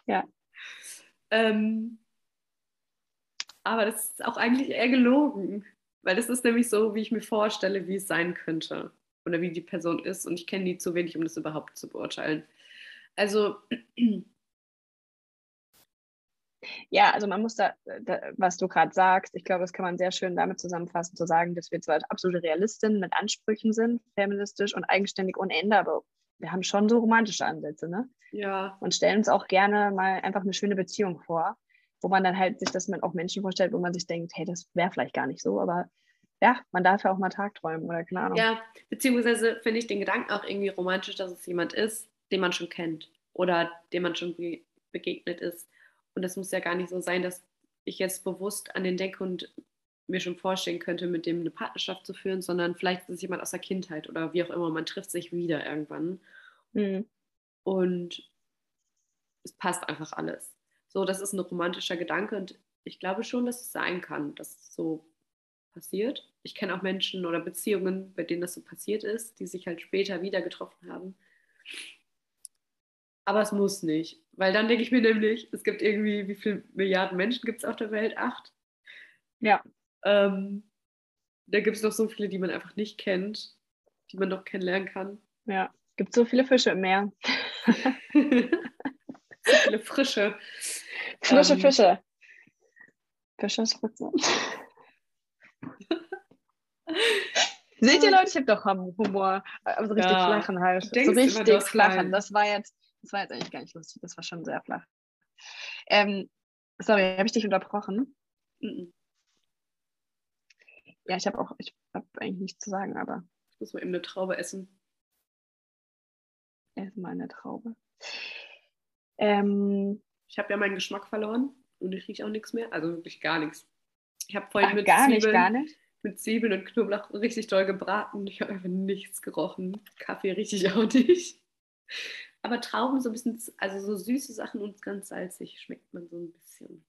[SPEAKER 2] ja.
[SPEAKER 1] Ähm, aber das ist auch eigentlich eher gelogen, weil das ist nämlich so, wie ich mir vorstelle, wie es sein könnte oder wie die Person ist und ich kenne die zu wenig, um das überhaupt zu beurteilen. Also
[SPEAKER 2] ja, also man muss da, da was du gerade sagst, ich glaube, das kann man sehr schön damit zusammenfassen, zu sagen, dass wir zwar absolute Realistinnen mit Ansprüchen sind, feministisch und eigenständig aber wir haben schon so romantische Ansätze, ne?
[SPEAKER 1] Ja.
[SPEAKER 2] Und stellen uns auch gerne mal einfach eine schöne Beziehung vor, wo man dann halt sich das mit auch Menschen vorstellt, wo man sich denkt, hey, das wäre vielleicht gar nicht so, aber ja, man darf ja auch mal tagträumen oder keine Ahnung.
[SPEAKER 1] Ja, beziehungsweise finde ich den Gedanken auch irgendwie romantisch, dass es jemand ist, den man schon kennt oder dem man schon begegnet ist. Und das muss ja gar nicht so sein, dass ich jetzt bewusst an den denke und mir schon vorstellen könnte, mit dem eine Partnerschaft zu führen, sondern vielleicht ist es jemand aus der Kindheit oder wie auch immer. Man trifft sich wieder irgendwann. Mhm. Und es passt einfach alles. So, das ist ein romantischer Gedanke und ich glaube schon, dass es sein kann, dass es so passiert. Ich kenne auch Menschen oder Beziehungen, bei denen das so passiert ist, die sich halt später wieder getroffen haben. Aber es muss nicht, weil dann denke ich mir nämlich, es gibt irgendwie, wie viele Milliarden Menschen gibt es auf der Welt? Acht.
[SPEAKER 2] Ja.
[SPEAKER 1] Ähm, da gibt es noch so viele, die man einfach nicht kennt, die man doch kennenlernen kann.
[SPEAKER 2] Ja, es gibt so viele Fische im Meer.
[SPEAKER 1] so viele frische.
[SPEAKER 2] Frische ähm, Fische. Fische ist. Seht ihr, Leute, ich habe doch Humor. Also richtig ja, flachen halt. So richtig flachen. Das war jetzt, das war jetzt eigentlich gar nicht lustig. Das war schon sehr flach. Ähm, sorry, habe ich dich unterbrochen? Mm Ja, ich habe auch, ich habe eigentlich nichts zu sagen, aber.
[SPEAKER 1] Ich muss mal eben eine Traube essen.
[SPEAKER 2] Esse mal eine Traube. Ähm,
[SPEAKER 1] ich habe ja meinen Geschmack verloren und ich rieche auch nichts mehr. Also wirklich gar nichts. Ich habe vorhin
[SPEAKER 2] Ach,
[SPEAKER 1] mit
[SPEAKER 2] gar Zwiebeln, nicht, gar nicht
[SPEAKER 1] mit Zwiebeln und Knoblauch richtig doll gebraten. Ich habe einfach nichts gerochen. Kaffee richtig auch nicht. Aber Trauben so ein bisschen, also so süße Sachen und ganz salzig schmeckt man so ein bisschen.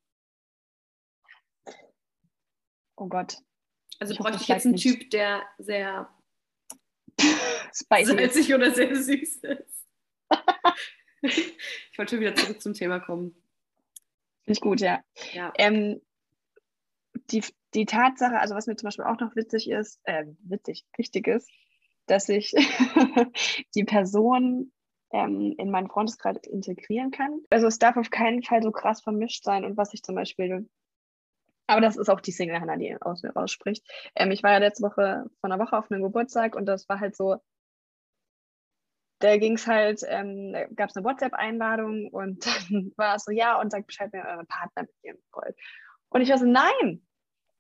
[SPEAKER 2] Oh Gott.
[SPEAKER 1] Also ich bräuchte ich jetzt einen nicht. Typ, der sehr salzig oder sehr süß ist. ich wollte wieder zurück zum Thema kommen.
[SPEAKER 2] Finde ich gut, ja. ja. Ähm, die, die Tatsache, also was mir zum Beispiel auch noch witzig ist, äh, witzig, wichtig ist, dass ich die Person ähm, in meinen Freundeskreis integrieren kann. Also es darf auf keinen Fall so krass vermischt sein und was ich zum Beispiel, aber das ist auch die Single Hannah, die aus mir rausspricht. Ähm, ich war ja letzte Woche von einer Woche auf einem Geburtstag und das war halt so, da ging es halt, ähm, da gab es eine WhatsApp-Einladung und dann war es so, ja, und sagt Bescheid, wenn ihr euren Partner mit ihr wollt. Und ich war so, nein,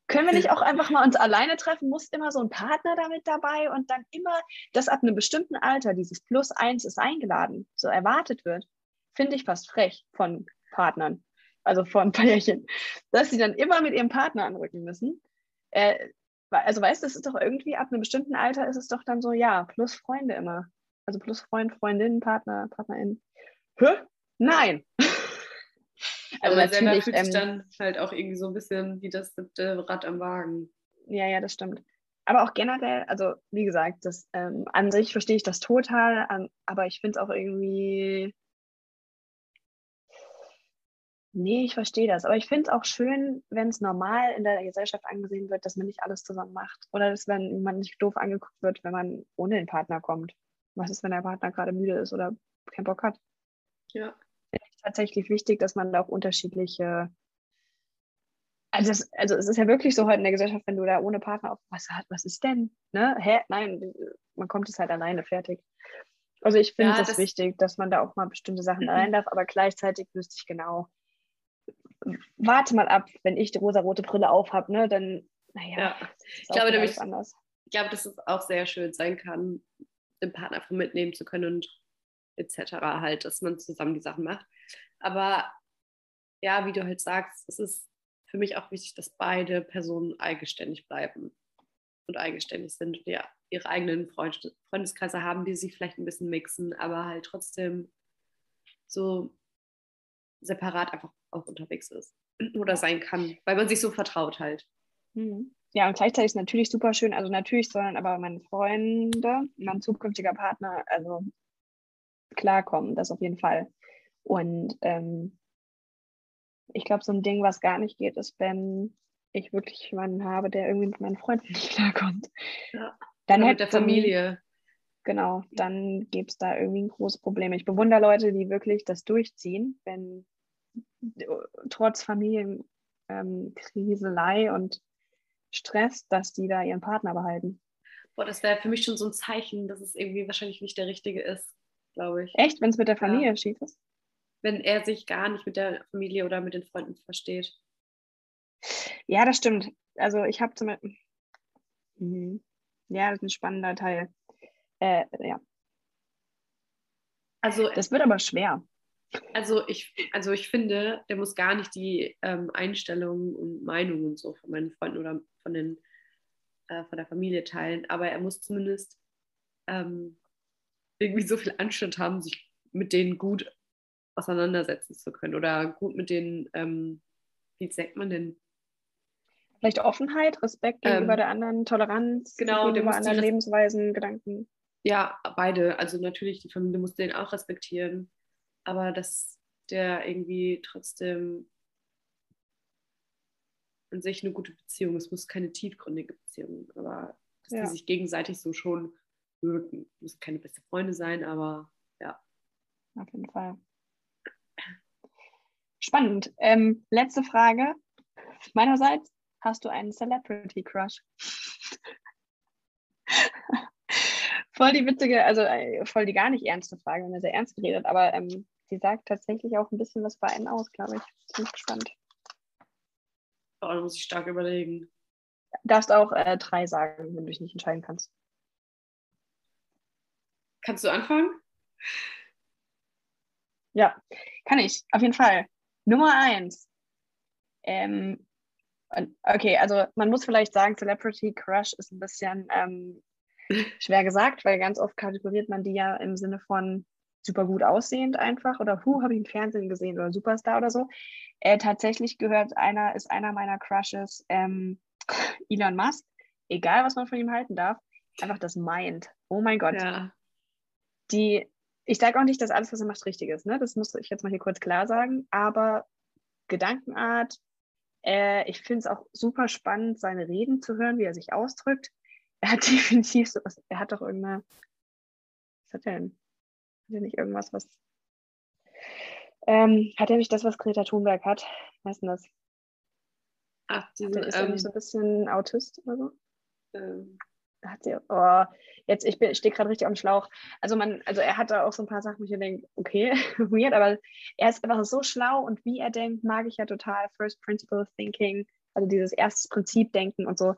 [SPEAKER 2] können wir nicht auch einfach mal uns alleine treffen? Muss immer so ein Partner damit dabei und dann immer, dass ab einem bestimmten Alter dieses Plus eins ist eingeladen, so erwartet wird, finde ich fast frech von Partnern, also von Pärchen, dass sie dann immer mit ihrem Partner anrücken müssen. Äh, also weißt du, das ist doch irgendwie ab einem bestimmten Alter ist es doch dann so, ja, plus Freunde immer. Also plus Freund, Freundin, Partner, Partnerin. Hä? Nein.
[SPEAKER 1] Also Aber selber fühlt sich ähm, dann halt auch irgendwie so ein bisschen wie das siebte Rad am Wagen.
[SPEAKER 2] Ja, ja, das stimmt. Aber auch generell, also wie gesagt, das, ähm, an sich verstehe ich das total, ähm, aber ich finde es auch irgendwie. Nee, ich verstehe das. Aber ich finde es auch schön, wenn es normal in der Gesellschaft angesehen wird, dass man nicht alles zusammen macht. Oder dass wenn man nicht doof angeguckt wird, wenn man ohne den Partner kommt. Was ist, wenn der Partner gerade müde ist oder keinen Bock hat?
[SPEAKER 1] Ja
[SPEAKER 2] tatsächlich wichtig, dass man da auch unterschiedliche. Also, das, also es ist ja wirklich so heute in der Gesellschaft, wenn du da ohne Partner auf was hat, was ist denn? Ne? Hä? Nein, man kommt es halt alleine fertig. Also ich finde ja, das, das wichtig, dass man da auch mal bestimmte Sachen mhm. rein darf, aber gleichzeitig wüsste ich genau, warte mal ab, wenn ich die rosa-rote Brille auf habe, ne, dann, naja, ja.
[SPEAKER 1] ich glaube nämlich, anders. Ich glaube, dass es auch sehr schön sein kann, den Partner einfach mitnehmen zu können und etc. halt, dass man zusammen die Sachen macht. Aber ja, wie du halt sagst, es ist für mich auch wichtig, dass beide Personen eigenständig bleiben und eigenständig sind und ja, ihre eigenen Freund Freundeskreise haben, die sich vielleicht ein bisschen mixen, aber halt trotzdem so separat einfach auch unterwegs ist oder sein kann, weil man sich so vertraut halt.
[SPEAKER 2] Mhm. Ja, und gleichzeitig ist es natürlich super schön, also natürlich sollen aber meine Freunde, mein zukünftiger Partner, also klarkommen, das auf jeden Fall. Und ähm, ich glaube, so ein Ding, was gar nicht geht, ist, wenn ich wirklich jemanden habe, der irgendwie mit meinen Freunden nicht klarkommt.
[SPEAKER 1] Ja. Dann Oder mit der Familie.
[SPEAKER 2] Genau, dann gibt es da irgendwie ein großes Problem. Ich bewundere Leute, die wirklich das durchziehen, wenn trotz Familienkriselei ähm, und Stress, dass die da ihren Partner behalten.
[SPEAKER 1] Boah, das wäre für mich schon so ein Zeichen, dass es irgendwie wahrscheinlich nicht der richtige ist glaube ich.
[SPEAKER 2] Echt, wenn es mit der Familie ja. schief ist?
[SPEAKER 1] Wenn er sich gar nicht mit der Familie oder mit den Freunden versteht.
[SPEAKER 2] Ja, das stimmt. Also ich habe zum Beispiel. Mhm. Ja, das ist ein spannender Teil. Äh, ja. Also, das wird aber schwer.
[SPEAKER 1] Also ich, also ich finde, der muss gar nicht die ähm, Einstellungen und Meinungen und so von meinen Freunden oder von, den, äh, von der Familie teilen, aber er muss zumindest ähm, irgendwie so viel Anstand haben, sich mit denen gut auseinandersetzen zu können oder gut mit denen, ähm, wie sagt man denn?
[SPEAKER 2] Vielleicht Offenheit, Respekt gegenüber ähm, der anderen, Toleranz
[SPEAKER 1] genau,
[SPEAKER 2] gegenüber anderen Lebensweisen, Gedanken.
[SPEAKER 1] Ja, beide. Also natürlich, die Familie muss den auch respektieren, aber dass der irgendwie trotzdem an sich eine gute Beziehung. Es muss keine tiefgründige Beziehung, aber dass
[SPEAKER 2] Ja.
[SPEAKER 1] die sich gegenseitig so schon mögen. Müssen keine beste Freunde sein, aber ja.
[SPEAKER 2] Auf jeden Fall. Spannend. Ähm, letzte Frage meinerseits. Hast du einen Celebrity Crush? Voll die witzige, also äh, voll die gar nicht ernste Frage, wenn er sehr ernst geredet, aber ähm, die sagt tatsächlich auch ein bisschen was bei einem aus, glaube ich. Bin ich gespannt.
[SPEAKER 1] Oh, da muss ich stark überlegen.
[SPEAKER 2] Darfst auch äh, drei sagen, wenn du dich nicht entscheiden kannst.
[SPEAKER 1] Kannst du anfangen?
[SPEAKER 2] Ja, kann ich, auf jeden Fall. Nummer eins. Ähm, okay, also man muss vielleicht sagen, Celebrity Crush ist ein bisschen ähm, schwer gesagt, weil ganz oft kategoriert man die ja im Sinne von super gut aussehend einfach oder hu, habe ich im Fernsehen gesehen oder Superstar oder so. Äh, tatsächlich gehört einer, ist einer meiner Crushes ähm, Elon Musk. Egal, was man von ihm halten darf, einfach das Mind. Oh mein Gott
[SPEAKER 1] Ja.
[SPEAKER 2] die, ich sage auch nicht, dass alles, was er macht, richtig ist. Ne? Das muss ich jetzt mal hier kurz klar sagen. Aber Gedankenart, äh, ich finde es auch super spannend, seine Reden zu hören, wie er sich ausdrückt. Er hat definitiv so was, er hat doch irgendeine, was hat er denn? Hat er nicht irgendwas, was, ähm, hat er nicht das, was Greta Thunberg hat? Was ist denn das?
[SPEAKER 1] Ach, diesen,
[SPEAKER 2] ist er
[SPEAKER 1] ähm,
[SPEAKER 2] nicht so ein bisschen Autist oder so?
[SPEAKER 1] ähm,
[SPEAKER 2] hat sie, oh, jetzt, ich, bin- ich stehe gerade richtig am Schlauch. Also man, also er hat da auch so ein paar Sachen, wo ich denke, okay, weird, aber er ist einfach so schlau und wie er denkt, mag ich ja total. First Principle Thinking, also dieses erstes Prinzip denken und so.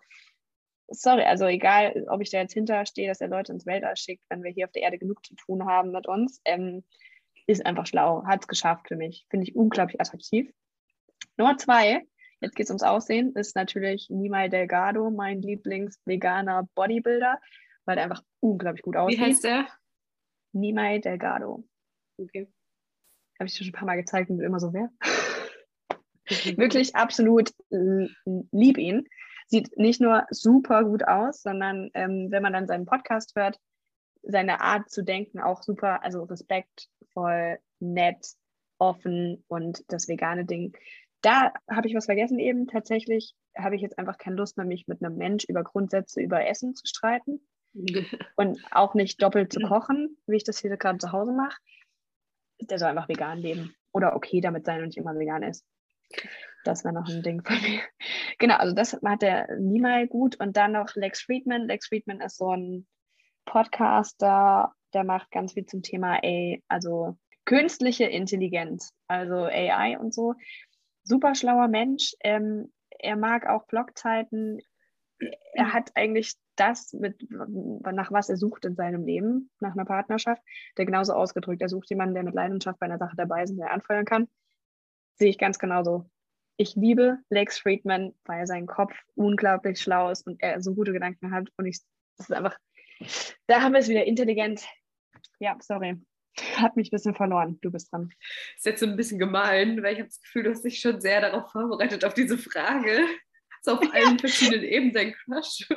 [SPEAKER 2] Sorry, also egal, ob ich da jetzt hinterstehe, dass er Leute ins Weltall schickt, wenn wir hier auf der Erde genug zu tun haben mit uns, ähm, ist einfach schlau, hat es geschafft für mich. Finde ich unglaublich attraktiv. Nummer zwei, jetzt geht es ums Aussehen, ist natürlich Nimai Delgado, mein Lieblings-veganer Bodybuilder, weil der einfach unglaublich gut
[SPEAKER 1] wie
[SPEAKER 2] aussieht.
[SPEAKER 1] heißt der?
[SPEAKER 2] Nimai Delgado.
[SPEAKER 1] Okay.
[SPEAKER 2] Habe ich dir schon ein paar Mal gezeigt und immer so, wer? Wirklich absolut lieb ihn. Sieht nicht nur super gut aus, sondern ähm, wenn man dann seinen Podcast hört, seine Art zu denken auch super, also respektvoll, nett, offen und das vegane Ding. Da habe ich was vergessen eben. Tatsächlich habe ich jetzt einfach keine Lust mehr, mich mit einem Mensch über Grundsätze über Essen zu streiten und auch nicht doppelt zu kochen, wie ich das hier gerade zu Hause mache. Der soll einfach vegan leben oder okay damit sein und nicht immer vegan ist. Das wäre noch ein Ding von mir. Genau, also das hat der Nimai gut. Und dann noch Lex Friedman. Lex Friedman ist so ein Podcaster, der macht ganz viel zum Thema A, also künstliche Intelligenz, also AI und so. Super schlauer Mensch. Ähm, er mag auch Blogzeiten. Er hat eigentlich das, mit, nach was er sucht in seinem Leben, nach einer Partnerschaft, der genauso ausgedrückt. Er sucht jemanden, der mit Leidenschaft bei einer Sache dabei ist und der er anfeuern kann. Sehe ich ganz genauso. Ich liebe Lex Friedman, weil sein Kopf unglaublich schlau ist und er so gute Gedanken hat. Und ich, das ist einfach, da haben wir es wieder intelligent. Ja, sorry. Hat mich ein bisschen verloren. Du bist dran.
[SPEAKER 1] Ist jetzt so ein bisschen gemein, weil ich habe das Gefühl, du hast dich schon sehr darauf vorbereitet, auf diese Frage. So auf allen verschiedenen Ebenen dein Crush.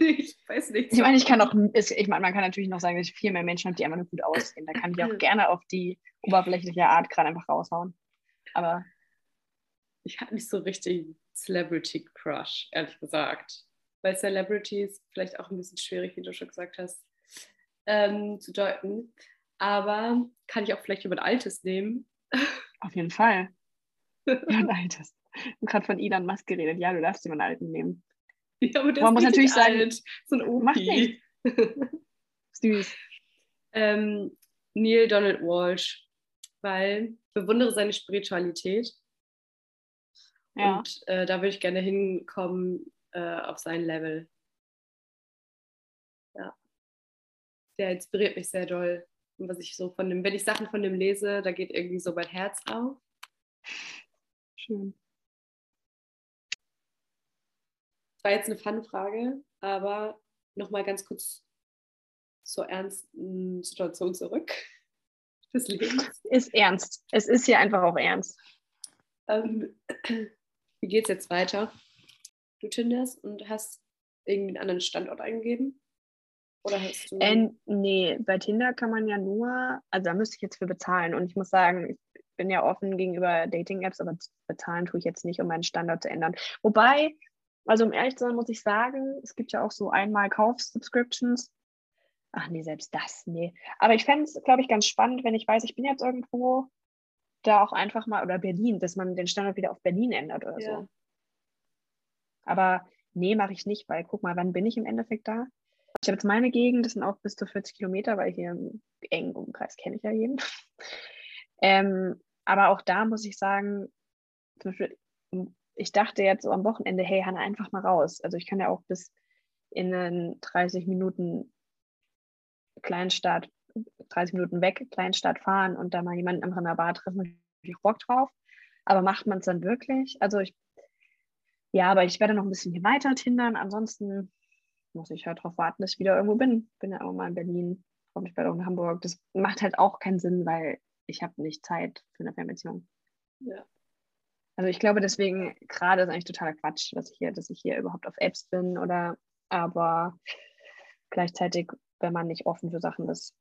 [SPEAKER 1] ich weiß nicht.
[SPEAKER 2] Ich meine, ich kann auch, ist- ich meine, man kann natürlich noch sagen, dass ich viel mehr Menschen habe, die einfach nur gut aussehen. Da kann ich auch gerne auf die oberflächliche Art gerade einfach raushauen. Aber
[SPEAKER 1] ich hatte nicht so richtig Celebrity Crush, ehrlich gesagt. Weil Celebrity ist vielleicht auch ein bisschen schwierig, wie du schon gesagt hast, ähm, zu deuten. Aber kann ich auch vielleicht jemand Altes nehmen?
[SPEAKER 2] auf jeden Fall. Jemand Altes. Ich habe gerade von Elon Musk geredet. Ja, du darfst jemanden Alten nehmen.
[SPEAKER 1] Ja, aber der
[SPEAKER 2] Man
[SPEAKER 1] ist
[SPEAKER 2] muss natürlich sagen,
[SPEAKER 1] alt. So ein Opi.
[SPEAKER 2] macht nichts. Süß.
[SPEAKER 1] ähm, Neil Donald Walsh, weil ich bewundere seine Spiritualität.
[SPEAKER 2] Ja.
[SPEAKER 1] Und äh, da würde ich gerne hinkommen äh, auf sein Level. Ja. Der inspiriert mich sehr doll. Und was ich so von dem, wenn ich Sachen von dem lese, da geht irgendwie so mein Herz auf.
[SPEAKER 2] Schön.
[SPEAKER 1] Das war jetzt eine Fun-Frage, aber nochmal ganz kurz zur ernsten Situation zurück des Lebens.
[SPEAKER 2] Ist ernst. Es ist hier einfach auch ernst.
[SPEAKER 1] Ähm, wie geht es jetzt weiter? Du tinderst und hast irgendwie einen anderen Standort eingegeben? Oder hast du.
[SPEAKER 2] Äh, nee, bei Tinder kann man ja nur, also da müsste ich jetzt für bezahlen. Und ich muss sagen, bin ja offen gegenüber Dating-Apps, aber bezahlen tue ich jetzt nicht, um meinen Standard zu ändern. Wobei, also um ehrlich zu sein, muss ich sagen, es gibt ja auch so einmal Kauf-Subscriptions. Ach nee, selbst das, nee. Aber ich fände es, glaube ich, ganz spannend, wenn ich weiß, ich bin jetzt irgendwo, da auch einfach mal, oder Berlin, dass man den Standard wieder auf Berlin ändert oder ja. so. Aber nee, mache ich nicht, weil guck mal, wann bin ich im Endeffekt da? Ich habe jetzt meine Gegend, das sind auch bis zu 40 Kilometer, weil hier im engen Umkreis kenne ich ja jeden. ähm, aber auch da muss ich sagen, zum Beispiel, ich dachte jetzt so am Wochenende, hey, Hanna, einfach mal raus. Also ich kann ja auch bis in einen 30 Minuten Kleinstadt, 30 Minuten weg, Kleinstadt fahren und da mal jemanden in der Bar treffen, ich Bock drauf. Aber macht man es dann wirklich? Also ich, ja, aber ich werde noch ein bisschen hier weiter tindern. Ansonsten muss ich halt darauf warten, dass ich wieder irgendwo bin. Bin ja auch mal in Berlin, komme ich bald auch in Hamburg. Das macht halt auch keinen Sinn, weil ich habe nicht Zeit für eine Fernbeziehung. Ja. Also ich glaube deswegen gerade ist eigentlich totaler Quatsch, dass ich hier, dass ich hier überhaupt auf Apps bin oder aber gleichzeitig, wenn man nicht offen für Sachen ist.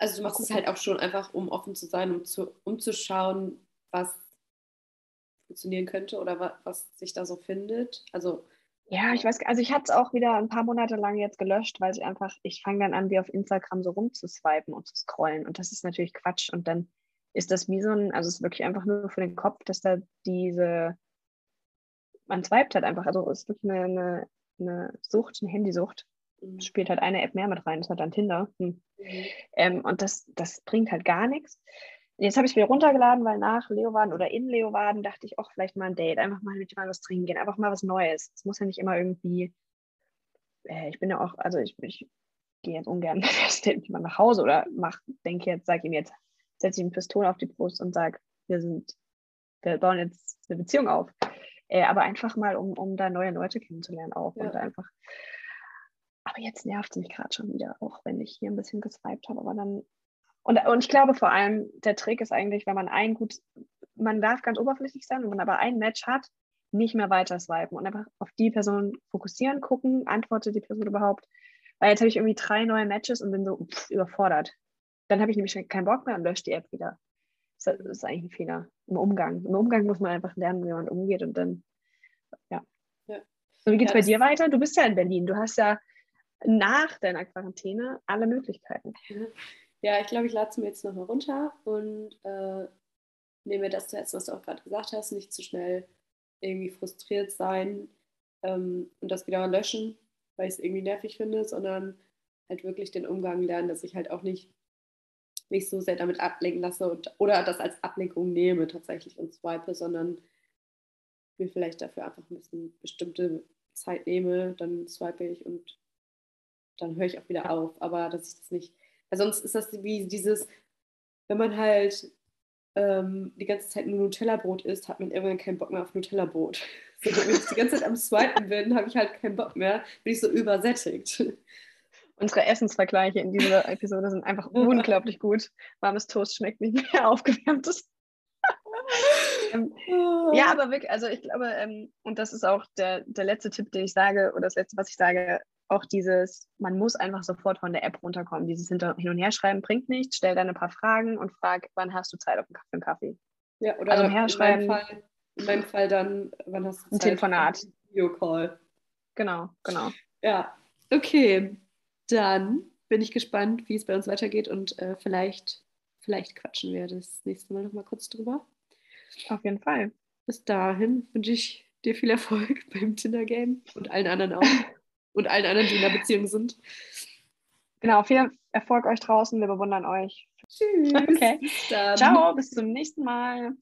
[SPEAKER 1] Also du machst es halt auch schon einfach, um offen zu sein, um zu, um zu schauen, was funktionieren könnte oder was, was sich da so findet. Also
[SPEAKER 2] ja, ich weiß, also ich hatte es auch wieder ein paar Monate lang jetzt gelöscht, weil ich einfach, ich fange dann an, wie auf Instagram so rumzuswipen und zu scrollen. Und das ist natürlich Quatsch. Und dann ist das wie so ein, also es ist wirklich einfach nur für den Kopf, dass da diese, man swipet halt einfach, also es ist wirklich eine, eine, eine Sucht, eine Handysucht. Mhm. Spielt halt eine App mehr mit rein, das ist halt dann Tinder. Hm. Mhm. Ähm, und das, das bringt halt gar nichts. Jetzt habe ich wieder runtergeladen, weil nach Leeuwarden oder in Leeuwarden dachte ich auch vielleicht mal ein Date, einfach mal mit jemandem was trinken gehen, einfach mal was Neues. Es muss ja nicht immer irgendwie, äh, ich bin ja auch, also ich, ich gehe jetzt ungern jemand nach Hause oder mach, denke jetzt, sage ihm jetzt, setze ihm eine Pistole auf die Brust und sage, wir sind, wir bauen jetzt eine Beziehung auf. Äh, aber einfach mal, um, um da neue Leute kennenzulernen auch ja. und einfach. Jetzt nervt es mich gerade schon wieder, auch wenn ich hier ein bisschen geswiped habe, aber dann und, und ich glaube vor allem, der Trick ist eigentlich, wenn man ein gut, man darf ganz oberflächlich sein, wenn man aber ein Match hat, nicht mehr weiter swipen und einfach auf die Person fokussieren, gucken, antwortet die Person überhaupt. Weil jetzt habe ich irgendwie drei neue Matches und bin so pff, überfordert. Dann habe ich nämlich keinen Bock mehr und lösche die App wieder. Das ist eigentlich ein Fehler im Umgang. Im Umgang muss man einfach lernen, wie man umgeht und dann, ja. ja. Und wie geht es ja, bei dir weiter? Du bist ja in Berlin. Du hast ja nach deiner Quarantäne alle Möglichkeiten.
[SPEAKER 1] Ja, ich glaube, ich lade es mir jetzt nochmal runter und äh, nehme das zuerst, was du auch gerade gesagt hast, nicht zu schnell irgendwie frustriert sein ähm, und das wieder löschen, weil ich es irgendwie nervig finde, sondern halt wirklich den Umgang lernen, dass ich halt auch nicht mich so sehr damit ablenken lasse und, oder das als Ablenkung nehme tatsächlich und swipe, sondern mir vielleicht dafür einfach ein bisschen bestimmte Zeit nehme, dann swipe ich und dann höre ich auch wieder auf. Aber dass ich das nicht weil sonst ist das wie dieses, wenn man halt ähm, die ganze Zeit nur Nutella-Brot isst, hat man irgendwann keinen Bock mehr auf Nutella-Brot. So, wenn ich die ganze Zeit am Swipen bin, habe ich halt keinen Bock mehr, bin ich so übersättigt.
[SPEAKER 2] Unsere Essensvergleiche in dieser Episode sind einfach unglaublich gut. Warmes Toast schmeckt nicht mehr aufgewärmtes. ähm, ja, aber wirklich, also ich glaube, ähm, und das ist auch der, der letzte Tipp, den ich sage, oder das letzte, was ich sage, auch dieses, man muss einfach sofort von der App runterkommen. Dieses Hin- und Herschreiben bringt nichts. Stell dann ein paar Fragen und frag, wann hast du Zeit auf einen Kaffee?
[SPEAKER 1] Ja, oder also Herschreiben, in, meinem Fall, in meinem Fall dann, wann hast du Zeit?
[SPEAKER 2] Ein Telefonat.
[SPEAKER 1] Videocall.
[SPEAKER 2] Genau, genau.
[SPEAKER 1] Ja, okay. Dann bin ich gespannt, wie es bei uns weitergeht und äh, vielleicht, vielleicht quatschen wir das nächste Mal nochmal kurz drüber.
[SPEAKER 2] Auf jeden Fall.
[SPEAKER 1] Bis dahin wünsche ich dir viel Erfolg beim Tinder-Game und allen anderen auch. Und allen anderen, die in der Beziehung sind.
[SPEAKER 2] Genau, viel Erfolg euch draußen. Wir bewundern euch.
[SPEAKER 1] Tschüss.
[SPEAKER 2] Okay. Ciao, bis zum nächsten Mal.